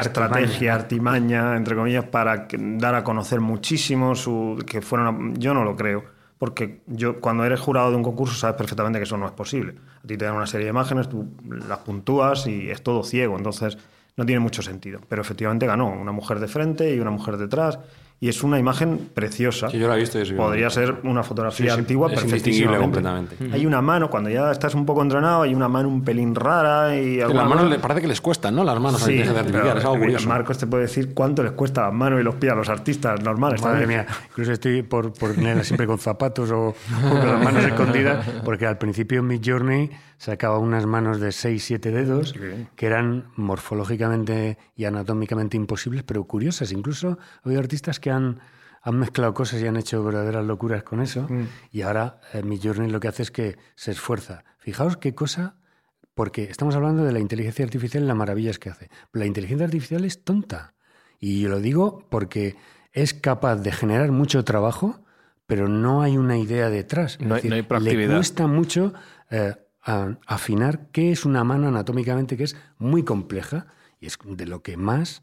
S6: estrategia, artimaña, entre comillas, para dar a conocer muchísimo su, que fuera una- yo no lo creo, porque yo cuando eres jurado de un concurso sabes perfectamente que eso no es posible. A ti te dan una serie de imágenes, tú las puntúas y es todo ciego, entonces no tiene mucho sentido. Pero efectivamente ganó una mujer de frente y una mujer detrás. Y es una imagen preciosa.
S3: Sí, yo la he visto
S6: Podría ser una fotografía
S3: Sí, sí,
S6: antigua
S3: indistinguible completamente.
S6: Hay una mano, cuando ya estás un poco entrenado, hay una mano un pelín rara y
S3: las manos le- parece que les cuestan, ¿no? Las manos a la
S6: Sí,
S3: inteligencia artificial,
S6: pero,
S3: es algo curioso.
S6: Marcos te puede decir cuánto les cuesta las manos y los pies a los artistas normales.
S4: Madre mía, incluso estoy por, por tenerla siempre con zapatos o, o con las manos escondidas, porque al principio Mid Journey sacaba unas manos de 6-7 dedos que eran morfológicamente y anatómicamente imposibles, pero curiosas. Incluso ha habido artistas que han, han mezclado cosas y han hecho verdaderas locuras con eso. Y ahora eh, Mid Journey lo que hace es que se esfuerza. Fijaos qué cosa porque estamos hablando de la inteligencia artificial y las maravillas que hace. La inteligencia artificial es tonta. Y lo digo porque es capaz de generar mucho trabajo, pero no hay una idea detrás. Es
S1: No hay- no hay
S4: le
S1: proactividad.
S4: cuesta mucho eh, a- afinar qué es una mano anatómicamente, que es muy compleja y es de lo que más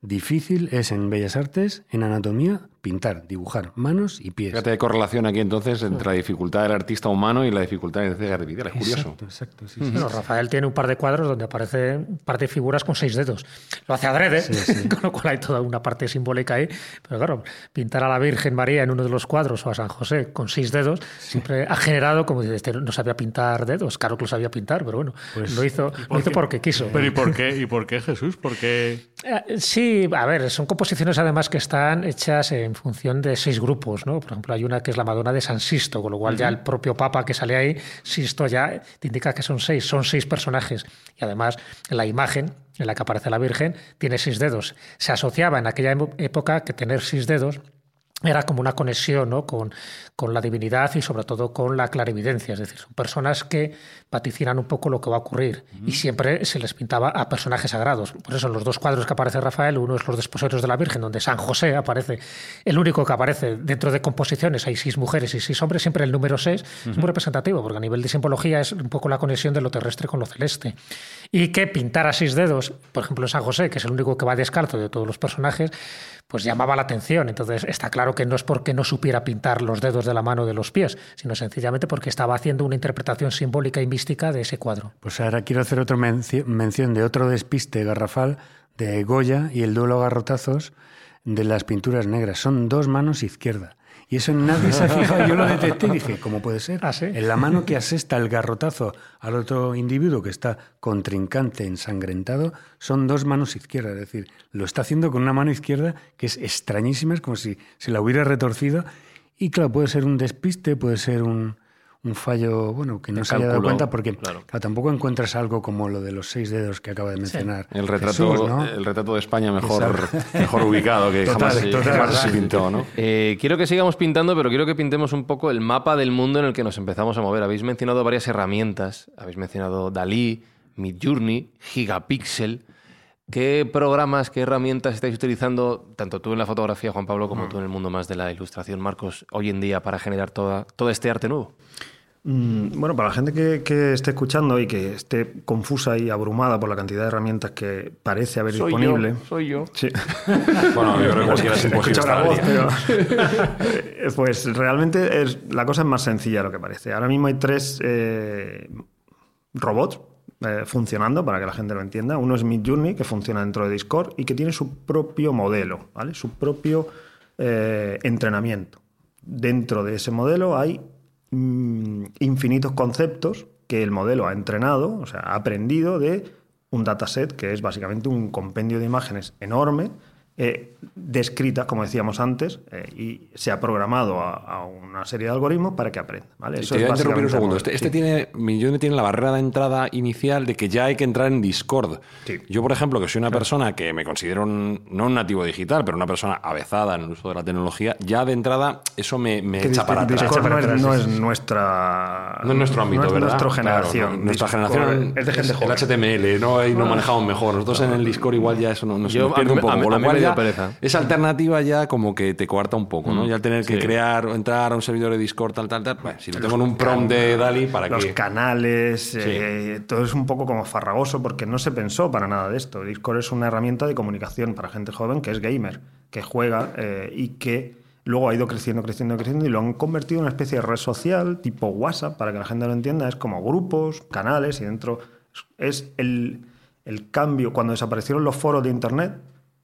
S4: difícil es en Bellas Artes, en anatomía, pintar, dibujar manos y pies.
S3: Fíjate, hay correlación aquí entonces entre la dificultad del artista humano y la dificultad de la artificial. Es curioso.
S4: Exacto, exacto. sí, sí.
S7: Bueno, Rafael tiene un par de cuadros donde aparece un par de figuras con seis dedos. Lo hace adrede, con lo cual hay toda una parte simbólica ahí. Pero claro, pintar a la Virgen María en uno de los cuadros o a San José con seis dedos siempre ha generado, como dices, este no sabía pintar dedos. Claro que lo sabía pintar, pero bueno, lo hizo, lo hizo porque quiso.
S2: Pero ¿y por qué? ¿Y por qué Jesús? Porque
S7: Eh, Sí, a ver, son composiciones además que están hechas en función de seis grupos, ¿no? Por ejemplo, hay una que es la Madonna de San Sisto, con lo cual ya el propio Papa que sale ahí, Sisto ya te indica que son seis, son seis personajes. Y además, la imagen en la que aparece la Virgen tiene seis dedos. Se asociaba en aquella época que tener seis dedos era como una conexión ¿no? con, con la divinidad y sobre todo con la clarividencia. Es decir, son personas que vaticinan un poco lo que va a ocurrir y siempre se les pintaba a personajes sagrados. Por eso en los dos cuadros que aparece Rafael, uno es los desposorios de la Virgen, donde San José aparece, el único que aparece dentro de composiciones, hay seis mujeres y seis hombres, siempre el número seis es muy representativo, porque a nivel de simbología es un poco la conexión de lo terrestre con lo celeste. Y que pintar a seis dedos, por ejemplo en San José, que es el único que va descalzo de todos los personajes, pues llamaba la atención. Entonces está claro que no es porque no supiera pintar los dedos de la mano de los pies, sino sencillamente porque estaba haciendo una interpretación simbólica y mística de ese cuadro.
S4: Pues ahora quiero hacer otra menci- mención de otro despiste garrafal de Goya y el duelo a garrotazos de las pinturas negras. Son dos manos izquierda. Y eso nadie se ha fijado. Yo lo detecté y dije, ¿cómo puede ser?
S7: Ah, ¿sí?
S4: En la mano que asesta el garrotazo al otro individuo que está contrincante, ensangrentado, son dos manos izquierdas. Es decir, lo está haciendo con una mano izquierda que es extrañísima, es como si se la hubiera retorcido. Y claro, puede ser un despiste, puede ser un, un fallo, bueno, que no se haya dado cuenta porque
S1: claro.
S4: claro, tampoco encuentras algo como lo de los seis dedos que acaba de mencionar.
S3: El retrato,
S4: Jesús, ¿no?
S3: el retrato de España mejor,
S4: Exacto.
S3: mejor ubicado que
S4: Total,
S3: jamás,
S4: total,
S3: jamás se pintó, ¿no?
S1: Eh, quiero que sigamos pintando, pero quiero que pintemos un poco el mapa del mundo en el que nos empezamos a mover. Habéis mencionado varias herramientas. Habéis mencionado Dalí, Midjourney, Gigapixel. ¿Qué programas, qué herramientas estáis utilizando, tanto tú en la fotografía, Juan Pablo, como tú en el mundo más de la ilustración, Marcos, hoy en día para generar toda, todo este arte nuevo?
S6: Mm, Bueno, para la gente que, que esté escuchando y que esté confusa y abrumada por la cantidad de herramientas que parece haber disponible.
S1: soy yo.
S6: Sí.
S3: Bueno, yo creo que cualquiera es
S6: Se
S3: imposible estar
S6: voz, pero- Eh, pues realmente es, la cosa es más sencilla de lo que parece. Ahora mismo hay tres eh, robots eh, funcionando, para que la gente lo entienda. Uno es Midjourney, que funciona dentro de Discord y que tiene su propio modelo, ¿vale? su propio eh, entrenamiento. Dentro de ese modelo hay mm, infinitos conceptos que el modelo ha entrenado, o sea, ha aprendido de un dataset que es básicamente un compendio de imágenes enorme eh, descritas, como decíamos antes, eh, y se ha programado a, a una serie de algoritmos para que aprenda. ¿vale?
S3: Te voy a interrumpir un segundo.
S6: el
S3: Este,
S6: modelo.
S3: este
S6: Sí.
S3: tiene, Midjourney tiene la barrera de entrada inicial de que ya hay que entrar en Discord.
S6: Sí.
S3: Yo, por ejemplo, que soy una persona que me considero un- no un nativo digital, pero una persona avezada en el uso de la tecnología, ya de entrada eso me, me echa para atrás.
S6: Discord no, es,
S4: atrás,
S6: no
S4: sí,
S6: es
S4: sí.
S6: nuestra.
S3: No es nuestro ámbito,
S6: no es
S3: ¿verdad?
S6: nuestra
S3: Claro,
S6: generación.
S3: no, nuestra
S6: Discord
S3: generación
S6: es de gente
S3: el
S6: joven.
S3: HTML, no no manejamos mejor. Nosotros en el Discord igual ya eso no- nos,
S1: Yo-
S3: nos pierde
S1: a
S3: un poco.
S1: a
S3: lo
S1: a
S3: ya
S1: pereza.
S3: esa alternativa ya como que te coarta un poco, ¿no?
S1: Mm,
S3: Ya el tener que crear o entrar a un servidor de Discord, tal, tal, tal. Bueno, si lo tengo en un prompt de Dali, ¿para
S6: Los canales, eh, todo es un poco como farragoso porque no se pensó para nada de esto. Discord es una herramienta de comunicación para gente joven que es gamer, que juega eh, y que luego ha ido creciendo, creciendo, creciendo y lo han convertido en una especie de red social tipo WhatsApp, para que la gente lo entienda. Es como grupos, canales y dentro es el, el cambio. Cuando desaparecieron los foros de Internet,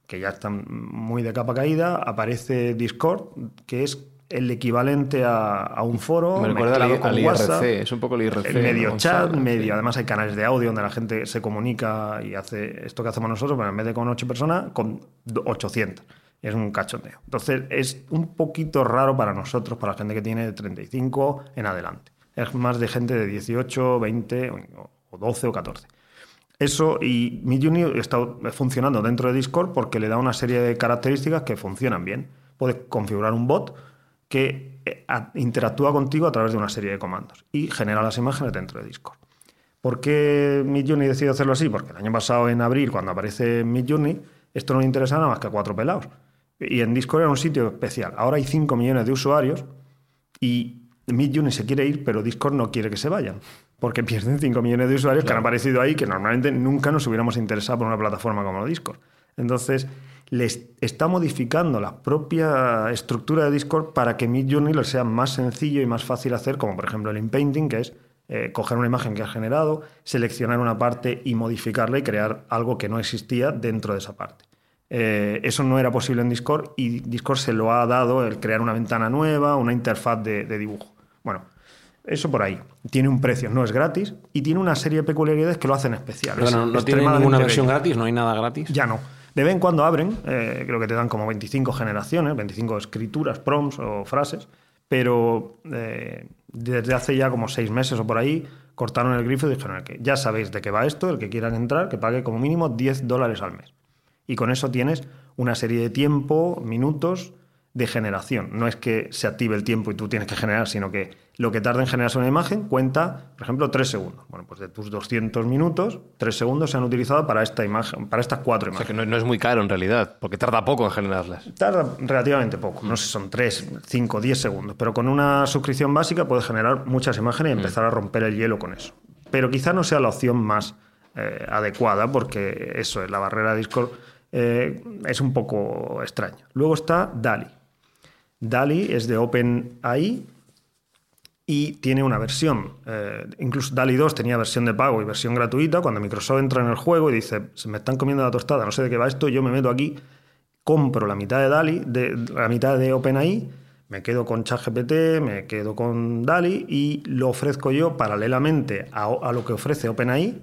S6: que ya están muy de capa caída, aparece Discord, que es el equivalente a, a un foro.
S1: Me recuerda al,
S6: con
S1: al IRC,
S6: WhatsApp.
S1: es un poco el IRC.
S6: El medio
S1: ¿no?
S6: chat,
S1: Sí.
S6: medio. Además, hay canales de audio donde la gente se comunica y hace esto que hacemos nosotros, pero en vez de con 8 personas, con do- 800. Es un cachondeo. Entonces, es un poquito raro para nosotros, para la gente que tiene de 35 en adelante. Es más de gente de 18, 20 o o 12 o 14. Eso y Midjourney está funcionando dentro de Discord porque le da una serie de características que funcionan bien. Puedes configurar un bot que eh, interactúa contigo a través de una serie de comandos y genera las imágenes dentro de Discord. ¿Por qué Midjourney decidió hacerlo así? Porque el año pasado, en abril, cuando aparece Midjourney, esto no le interesaba nada más que a cuatro pelados. Y en Discord era un sitio especial. Ahora hay 5 millones de usuarios y Midjourney se quiere ir, pero Discord no quiere que se vayan. Porque pierden 5 millones de usuarios que han aparecido ahí que normalmente nunca nos hubiéramos interesado por una plataforma como Discord. Entonces, les está modificando la propia estructura de Discord para que Midjourney lo sea más sencillo y más fácil hacer, como por ejemplo el inpainting, que es eh, coger una imagen que has generado, seleccionar una parte y modificarla y crear algo que no existía dentro de esa parte. Eh, eso no era posible en Discord y Discord se lo ha dado el crear una ventana nueva, una interfaz de, de dibujo. Bueno, eso por ahí. Tiene un precio, no es gratis y tiene una serie de peculiaridades que lo hacen especial.
S3: Pero no, no tiene ninguna versión
S6: bello.
S3: gratis, no hay nada gratis.
S6: Ya no. De vez en cuando abren, eh, creo que te dan como 25 generaciones, 25 escrituras, prompts o frases, pero eh, desde hace ya como seis meses o por ahí cortaron el grifo y dijeron que ya sabéis de qué va esto, el que quieran entrar, que pague como mínimo 10 dólares al mes. Y con eso tienes una serie de tiempo, minutos de generación. No es que se active el tiempo y tú tienes que generar, sino que lo que tarda en generarse una imagen cuenta, por ejemplo, tres segundos. Bueno, pues de tus 200 minutos, tres segundos se han utilizado para esta imagen, para estas cuatro
S1: O sea
S6: imágenes.
S1: que no, no es muy caro en realidad, porque tarda poco en generarlas.
S6: Tarda relativamente poco, no sé, son 3, 5, 10 segundos, pero con una suscripción básica puedes generar muchas imágenes y empezar a romper el hielo con eso. Pero quizá no sea la opción más eh, adecuada porque eso es la barrera de Discord eh, es un poco extraña. Luego está DALI. DALI es de OpenAI y tiene una versión. eh, incluso DALI 2 tenía versión de pago y versión gratuita. Cuando Microsoft entra en el juego y dice, se me están comiendo la tostada, no sé de qué va esto, yo me meto aquí, compro la mitad de DALI, de, la mitad de OpenAI, me quedo con ChatGPT, me quedo con DALI y lo ofrezco yo paralelamente a, lo que ofrece OpenAI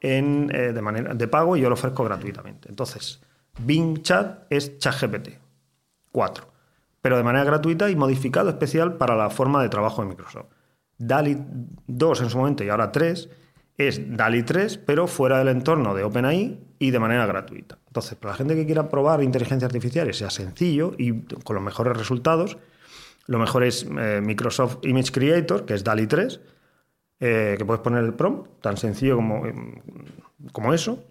S6: en, eh, de manera de pago y yo lo ofrezco gratuitamente. Entonces, Bing Chat es ChatGPT 4 pero de manera gratuita y modificado especial para la forma de trabajo de Microsoft. DALI 2 en su momento y ahora 3 es DALI 3, pero fuera del entorno de OpenAI y de manera gratuita. Entonces, para la gente que quiera probar inteligencia artificial y sea sencillo y con los mejores resultados, lo mejor es eh, Microsoft Image Creator, que es DALI 3, eh, que puedes poner el prompt, tan sencillo como, como eso,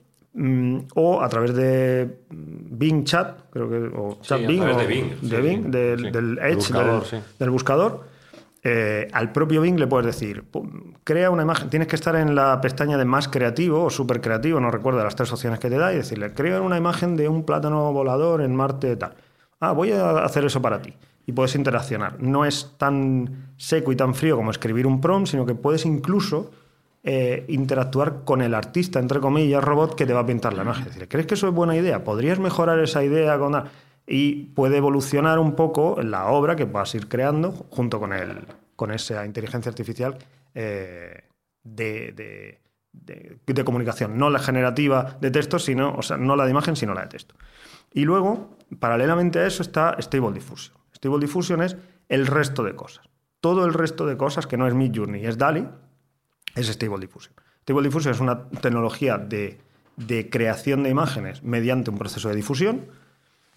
S6: o a través de Bing Chat, creo que, o Chat
S3: a
S6: Bing,
S3: través
S6: o
S3: de Bing, sí,
S6: de Bing,
S3: sí,
S6: del,
S3: sí.
S6: del
S3: El
S6: Edge,
S3: buscador,
S6: del,
S3: sí.
S6: del buscador. eh, al propio Bing le puedes decir, crea una imagen, tienes que estar en la pestaña de más creativo o súper creativo, no recuerdo las tres opciones que te da, y decirle, crea una imagen de un plátano volador en Marte tal. Ah, voy a hacer eso para ti. Y puedes interaccionar. No es tan seco y tan frío como escribir un prompt, sino que puedes incluso eh, interactuar con el artista, entre comillas, robot que te va a pintar la imagen. Decir, ¿crees que eso es buena idea? ¿Podrías mejorar esa idea con...? la-?" Y puede evolucionar un poco la obra que vas a ir creando junto con, el, con esa inteligencia artificial eh, de, de- de- comunicación, no la generativa de texto, sino, o sea, no la de imagen, sino la de texto. Y luego, paralelamente a eso, está Stable Diffusion. Stable Diffusion es el resto de cosas. Todo el resto de cosas que no es Midjourney, es DALI, es Stable Diffusion. Stable Diffusion es una tecnología de, de creación de imágenes mediante un proceso de difusión,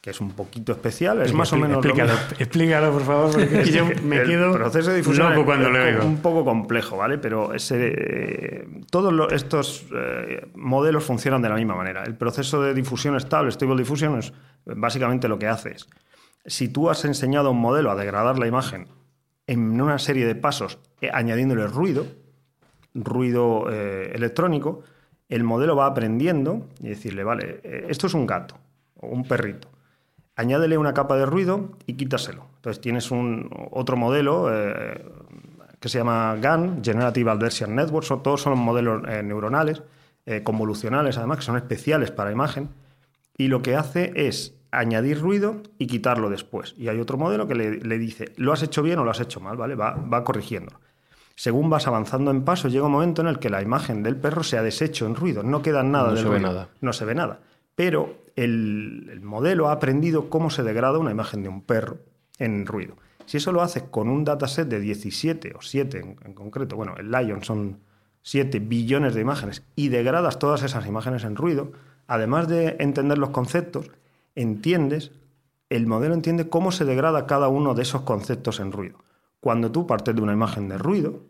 S6: que es un poquito especial, es más o menos lo
S4: Explícalo, explícalo, por favor, porque
S6: Es
S4: yo me
S6: el
S4: quedo
S6: proceso de difusión
S4: loco
S6: es-
S4: cuando
S6: es
S4: lo oigo.
S6: un poco complejo, ¿vale? Pero ese, eh, todos estos eh, modelos funcionan de la misma manera. El proceso de difusión estable, Stable Diffusion, es básicamente lo que hace es, si tú has enseñado a un modelo a degradar la imagen en una serie de pasos eh, añadiéndole ruido, ruido eh, electrónico, el modelo va aprendiendo y decirle, vale, eh, esto es un gato o un perrito. Añádele una capa de ruido y quítaselo. Entonces tienes un, otro modelo eh, que se llama GAN, Generative Adversarial Network, son, todos son modelos eh, neuronales, eh, convolucionales además, que son especiales para imagen, y lo que hace es añadir ruido y quitarlo después. Y hay otro modelo que le, le dice, ¿lo has hecho bien o lo has hecho mal? ¿Vale? Va, va corrigiendo. Según vas avanzando en paso, llega un momento en el que la imagen del perro se ha deshecho en ruido, no queda nada
S1: No
S6: del
S1: se ve
S6: ruido.
S1: nada.
S6: No se ve nada. Pero el, el modelo ha aprendido cómo se degrada una imagen de un perro en ruido. Si eso lo haces con un dataset de 17 o 7 en, en concreto, bueno, el Lion son 7 billones de imágenes y degradas todas esas imágenes en ruido, además de entender los conceptos, entiendes, el modelo entiende cómo se degrada cada uno de esos conceptos en ruido. Cuando tú partes de una imagen de ruido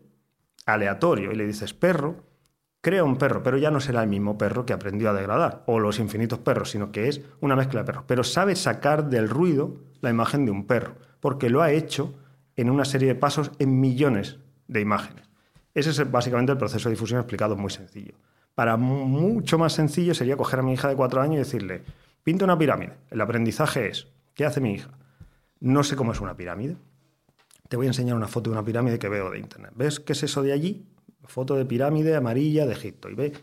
S6: aleatorio y le dices perro, crea un perro, pero ya no será el mismo perro que aprendió a degradar, o los infinitos perros, sino que es una mezcla de perros. Pero sabe sacar del ruido la imagen de un perro, porque lo ha hecho en una serie de pasos en millones de imágenes. Ese es básicamente el proceso de difusión explicado muy sencillo. Para mu- mucho más sencillo sería coger a mi hija de cuatro años y decirle, pinta una pirámide. El aprendizaje es, ¿qué hace mi hija? No sé cómo es una pirámide. Te voy a enseñar una foto de una pirámide que veo de internet. ¿Ves qué es eso de allí? Foto de pirámide amarilla de Egipto. Y ve,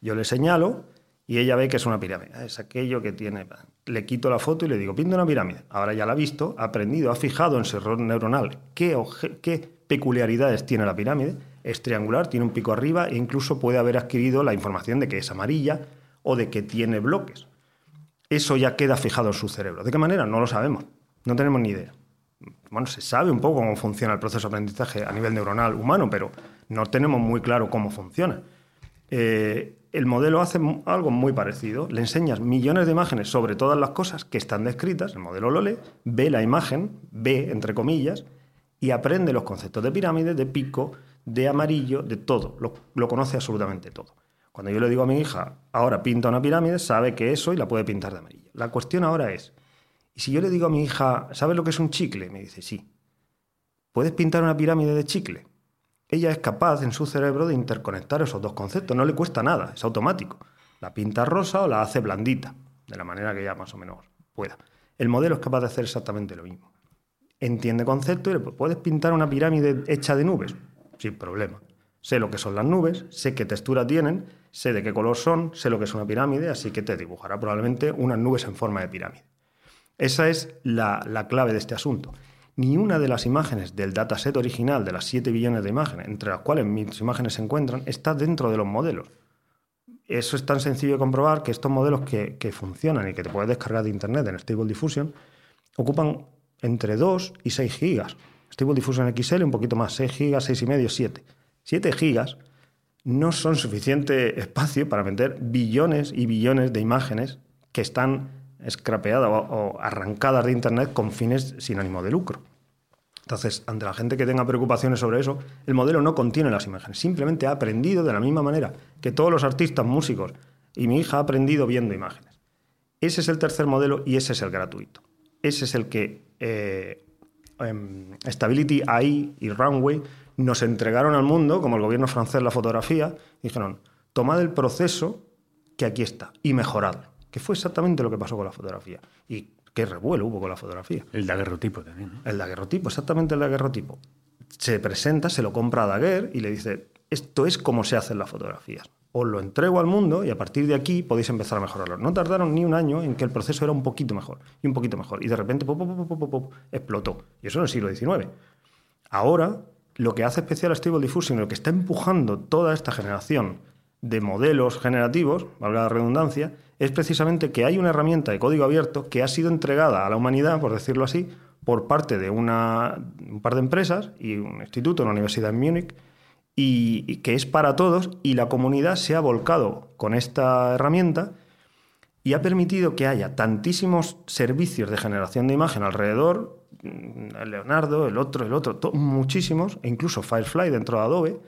S6: yo le señalo y ella ve que es una pirámide. Ah, Es aquello que tiene. Le quito la foto y le digo, pinta una pirámide. Ahora ya la ha visto, ha aprendido, ha fijado en su red neuronal qué, qué peculiaridades tiene la pirámide. Es triangular, tiene un pico arriba e incluso puede haber adquirido la información de que es amarilla o de que tiene bloques. Eso ya queda fijado en su cerebro. ¿De qué manera? No lo sabemos. No tenemos ni idea bueno, se sabe un poco cómo funciona el proceso de aprendizaje a nivel neuronal humano, pero no tenemos muy claro cómo funciona. Eh, el modelo hace algo muy parecido. Le enseñas millones de imágenes sobre todas las cosas que están descritas. El modelo lo lee, ve la imagen, ve, entre comillas, y aprende los conceptos de pirámide, de pico, de amarillo, de todo. Lo, lo conoce absolutamente todo. Cuando yo le digo a mi hija, ahora pinta una pirámide, sabe que eso y la puede pintar de amarillo. La cuestión ahora es, si yo le digo a mi hija, ¿sabes lo que es un chicle? Me dice, sí. ¿Puedes pintar una pirámide de chicle? Ella es capaz en su cerebro de interconectar esos dos conceptos. No le cuesta nada, es automático. La pinta rosa o la hace blandita, de la manera que ella más o menos pueda. El modelo es capaz de hacer exactamente lo mismo. Entiende conceptos y le puedes pintar una pirámide hecha de nubes, sin problema. Sé lo que son las nubes, sé qué textura tienen, sé de qué color son, sé lo que es una pirámide, así que te dibujará probablemente unas nubes en forma de pirámide. Esa es la, la clave de este asunto. Ni una de las imágenes del dataset original de las 7 billones de imágenes, entre las cuales mis imágenes se encuentran, está dentro de los modelos. Eso es tan sencillo de comprobar que estos modelos que, que funcionan y que te puedes descargar de internet en Stable Diffusion ocupan entre 2 y 6 gigas. Stable Diffusion XL un poquito más, 6 gigas, 6 y medio, 7. 7 gigas no son suficiente espacio para meter billones y billones de imágenes que están scrapeadas o, arrancadas de Internet con fines sin ánimo de lucro. Entonces, ante la gente que tenga preocupaciones sobre eso, el modelo no contiene las imágenes, simplemente ha aprendido de la misma manera que todos los artistas, músicos y mi hija ha aprendido viendo imágenes. Ese es el tercer modelo y ese es el gratuito. Ese es el que eh, em, Stability AI y Runway nos entregaron al mundo, como el gobierno francés la fotografía, dijeron, tomad el proceso que aquí está y mejoradlo, que fue exactamente lo que pasó con la fotografía. Y qué revuelo hubo con la fotografía.
S4: El daguerrotipo también. ¿no?
S6: El daguerrotipo, exactamente el daguerrotipo. Se presenta, se lo compra a Daguerre y le dice, esto es como se hacen las fotografías. Os lo entrego al mundo y a partir de aquí podéis empezar a mejorarlo. No tardaron ni un año en que el proceso era un poquito mejor y un poquito mejor. Y de repente pop, pop, pop, pop, pop, explotó. Y eso en el siglo XIX. Ahora lo que hace especial a Stable Diffusion, lo que está empujando toda esta generación de modelos generativos, valga la redundancia, es precisamente que hay una herramienta de código abierto que ha sido entregada a la humanidad, por decirlo así, por parte de una, un par de empresas y un instituto, una universidad en Múnich, y, que es para todos, y la comunidad se ha volcado con esta herramienta y ha permitido que haya tantísimos servicios de generación de imagen alrededor, mm, Leonardo, el otro, el otro, muchísimos, e incluso Firefly dentro de Adobe,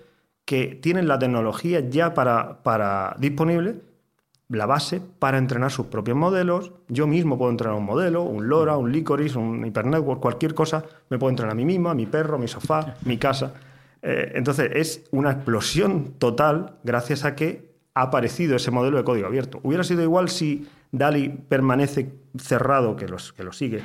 S6: que tienen la tecnología ya para, para disponible, la base para entrenar sus propios modelos. Yo mismo puedo entrenar un modelo, un LoRa, un Licorice, un Hypernetwork, cualquier cosa. Me puedo entrenar a mí mismo, a mi perro, a mi sofá, mi casa. Eh, entonces, es una explosión total gracias a que ha aparecido ese modelo de código abierto. Hubiera sido igual si DALI permanece cerrado, que, los, que lo sigue,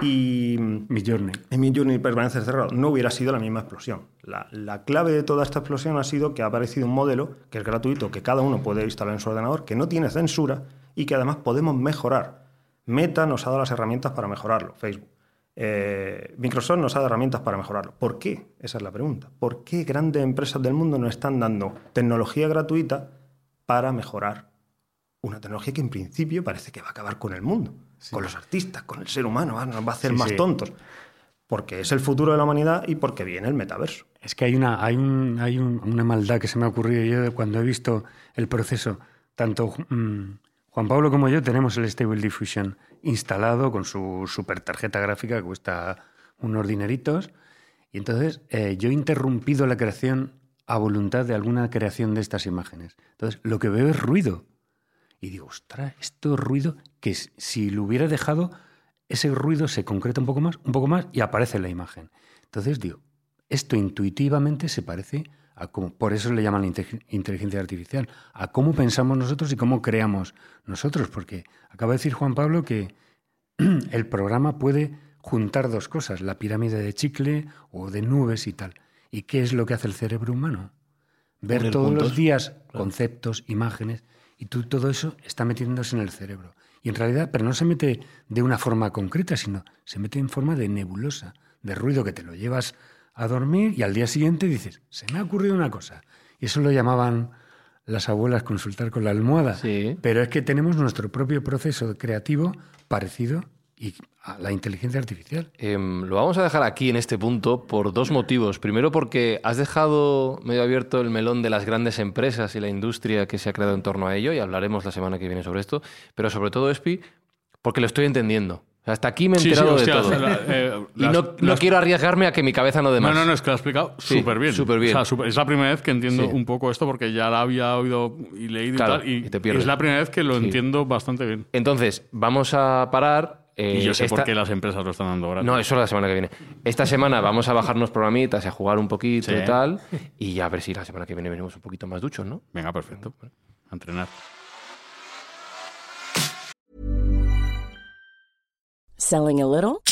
S6: y
S4: Midjourney.
S6: en Midjourney permanece cerrado, no hubiera sido la misma explosión. La, la clave de toda esta explosión ha sido que ha aparecido un modelo que es gratuito, que cada uno puede instalar en su ordenador, que no tiene censura y que además podemos mejorar. Meta nos ha dado las herramientas para mejorarlo, Facebook. Eh, Microsoft nos ha dado herramientas para mejorarlo. ¿Por qué? Esa es la pregunta. ¿Por qué grandes empresas del mundo nos están dando tecnología gratuita para mejorar una tecnología que en principio parece que va a acabar con el mundo, con los artistas, con el ser humano, va- nos va a hacer
S4: Sí,
S6: más
S4: sí.
S6: tontos? Porque es el futuro de la humanidad y porque viene el metaverso.
S4: Es que hay una, hay un- hay un- una maldad que se me ha ocurrido yo cuando he visto el proceso. Tanto mm, Juan Pablo como yo tenemos el Stable Diffusion instalado con su super tarjeta gráfica que cuesta unos dineritos. Y entonces eh, yo he interrumpido la creación a voluntad de alguna creación de estas imágenes. Entonces lo que veo es ruido. Y digo, ostras, esto es ruido que si lo hubiera dejado, ese ruido se concreta un poco más, un poco más y aparece la imagen. Entonces digo, esto intuitivamente se parece a cómo, por eso le llaman inte- inteligencia artificial, a cómo pensamos nosotros y cómo creamos nosotros, porque acaba de decir Juan Pablo que el programa puede juntar dos cosas, la pirámide de chicle o de nubes y tal. ¿Y qué es lo que hace el cerebro humano? Ver todos los días conceptos, imágenes, y tú todo eso está metiéndose en el cerebro. Y en realidad, pero no se mete de una forma concreta, sino se mete en forma de nebulosa, de ruido que te lo llevas a dormir y al día siguiente dices, se me ha ocurrido una cosa. Y eso lo llamaban las abuelas consultar con la almohada.
S1: Sí.
S4: Pero es que tenemos nuestro propio proceso creativo parecido y a la inteligencia artificial.
S1: Em, lo vamos a dejar aquí en este punto por dos motivos. Primero porque has dejado medio abierto el melón de las grandes empresas y la industria que se ha creado en torno a ello y hablaremos la semana que viene sobre esto. Pero sobre todo, Espi, porque lo estoy entendiendo. Hasta aquí me he
S2: Sí, sí,
S1: enterado
S2: hostia,
S1: de todo.
S2: la- eh,
S1: y
S2: las-
S1: no, no
S2: las-
S1: quiero arriesgarme a que mi cabeza no dé
S2: No,
S1: más.
S2: no, no, es que lo ha explicado
S1: Sí,
S2: súper bien.
S1: súper bien.
S2: O sea, súper- es la primera vez que entiendo
S1: Sí.
S2: un poco esto porque ya la había oído y leído
S1: Claro,
S2: y tal. Y,
S1: y te pierdes.
S2: es la primera vez que lo
S1: Sí.
S2: entiendo bastante bien.
S1: Entonces, vamos a parar. Eh,
S2: y yo sé
S1: esta-
S2: por qué las empresas lo están dando ahora.
S1: No, eso la semana que viene. Esta semana vamos a bajarnos programitas y a jugar un poquito
S2: Sí.
S1: y tal. Y a ver si la semana que viene venimos un poquito más duchos, ¿no?
S2: Venga, perfecto. A entrenar.
S8: Selling a little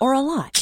S8: or a lot?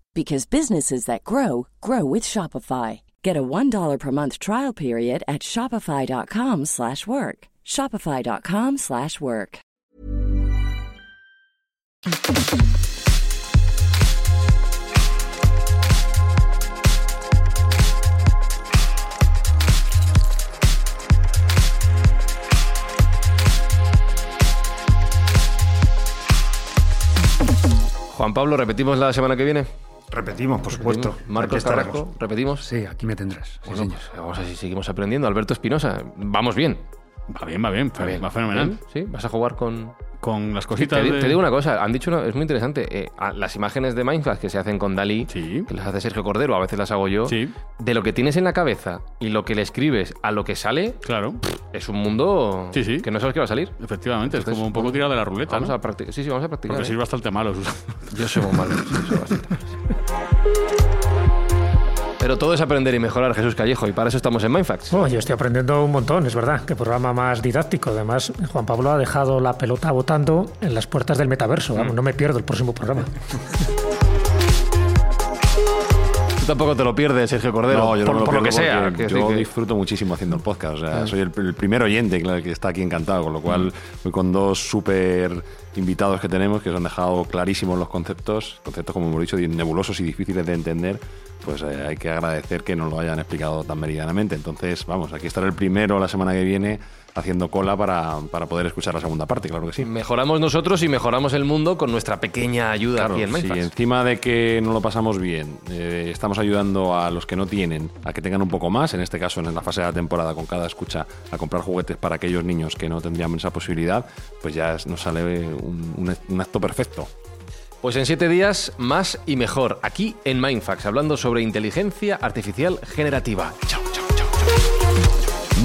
S8: because businesses that grow grow with Shopify. Get a $1 per month trial period at shopify.com/work. slash work. shopify.com/work. slash work.
S1: Juan Pablo, ¿repetimos la semana que viene?
S6: Repetimos, por supuesto.
S1: Repetimos. Marcos. Carrasco, ¿repetimos?
S4: Sí, aquí me tendrás. sí,
S1: Bueno,
S4: señor.
S1: pues vamos a ver si seguimos aprendiendo. Alberto Espinosa, vamos bien.
S2: Va bien, va bien.
S1: Va bien.
S2: Va fenomenal.
S1: Sí, vas a jugar con...
S2: Con las
S1: Sí,
S2: cositas
S1: te,
S2: de-
S1: te digo una cosa, han dicho, una- es muy interesante, eh, las imágenes de Mindflash que se hacen con Dalí,
S2: Sí.
S1: que las hace Sergio Cordero, a veces las hago yo,
S2: Sí.
S1: de lo que tienes en la cabeza y lo que le escribes a lo que sale,
S2: Claro.
S1: es un mundo
S2: Sí, sí.
S1: que no sabes qué va a salir.
S2: Efectivamente, es como un poco tirar de la ruleta,
S1: Vamos
S2: ¿no?
S1: a practicar. Sí, sí, vamos a practicar.
S2: Porque
S1: ¿eh?
S2: sois bastante malos.
S1: Yo soy muy malo. sí, soy bastante malo. Pero todo es aprender y mejorar, Jesús Callejo, y para eso estamos en Mindfacts.
S7: Oh, yo estoy aprendiendo un montón, es verdad. Qué programa más didáctico. Además, Juan Pablo ha dejado la pelota votando en las puertas del metaverso. Vamos, no me pierdo el próximo programa.
S1: Tú tampoco te lo pierdes, Sergio Cordero,
S3: No, yo
S1: por,
S3: no me
S1: por lo que sea. que-
S3: yo
S1: que-
S3: disfruto muchísimo haciendo el podcast. O sea, soy el, el primer oyente claro, que está aquí encantado, con lo cual voy con dos súper invitados que tenemos que os han dejado clarísimos los conceptos, conceptos como hemos dicho, nebulosos y difíciles de entender. Pues eh, hay que agradecer que nos lo hayan explicado tan meridianamente. Entonces, vamos, aquí estará el primero la semana que viene haciendo cola para, para poder escuchar la segunda parte, claro que sí.
S1: Mejoramos nosotros y mejoramos el mundo con nuestra pequeña ayuda
S3: Claro,
S1: aquí en Mindfacts.
S3: encima de que no lo pasamos bien, eh, estamos ayudando a los que no tienen a que tengan un poco más, en este caso en la fase de la temporada con cada escucha, a comprar juguetes para aquellos niños que no tendrían esa posibilidad, pues ya nos sale un, un- un acto perfecto.
S1: Pues en siete días, más y mejor, aquí en Mindfacts, hablando sobre inteligencia artificial generativa. Chao, chao, chao.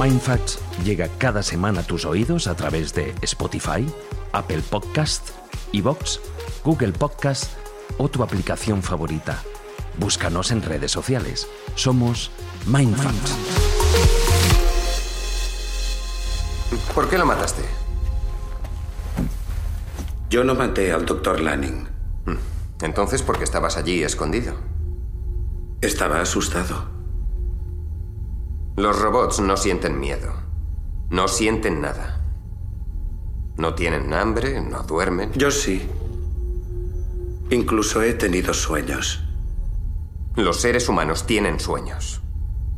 S5: Mindfacts llega cada semana a tus oídos a través de Spotify, Apple Podcast, Evox, Google Podcast o tu aplicación favorita. Búscanos en redes sociales. Somos Mindfacts.
S9: ¿Por qué lo mataste?
S10: Yo no maté al doctor Lanning.
S9: Entonces, ¿por qué estabas allí escondido?
S10: Estaba asustado.
S9: Los robots no sienten miedo. No sienten nada. No tienen hambre, no duermen.
S10: Yo sí. Incluso he tenido sueños.
S9: Los seres humanos tienen sueños.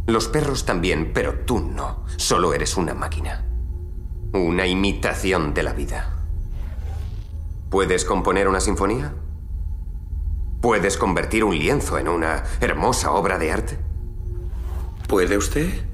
S9: Los perros también, pero tú no. Solo eres una máquina. Una imitación de la vida. ¿Puedes componer una sinfonía? ¿Puedes convertir un lienzo en una hermosa obra de arte?
S10: ¿Puede usted?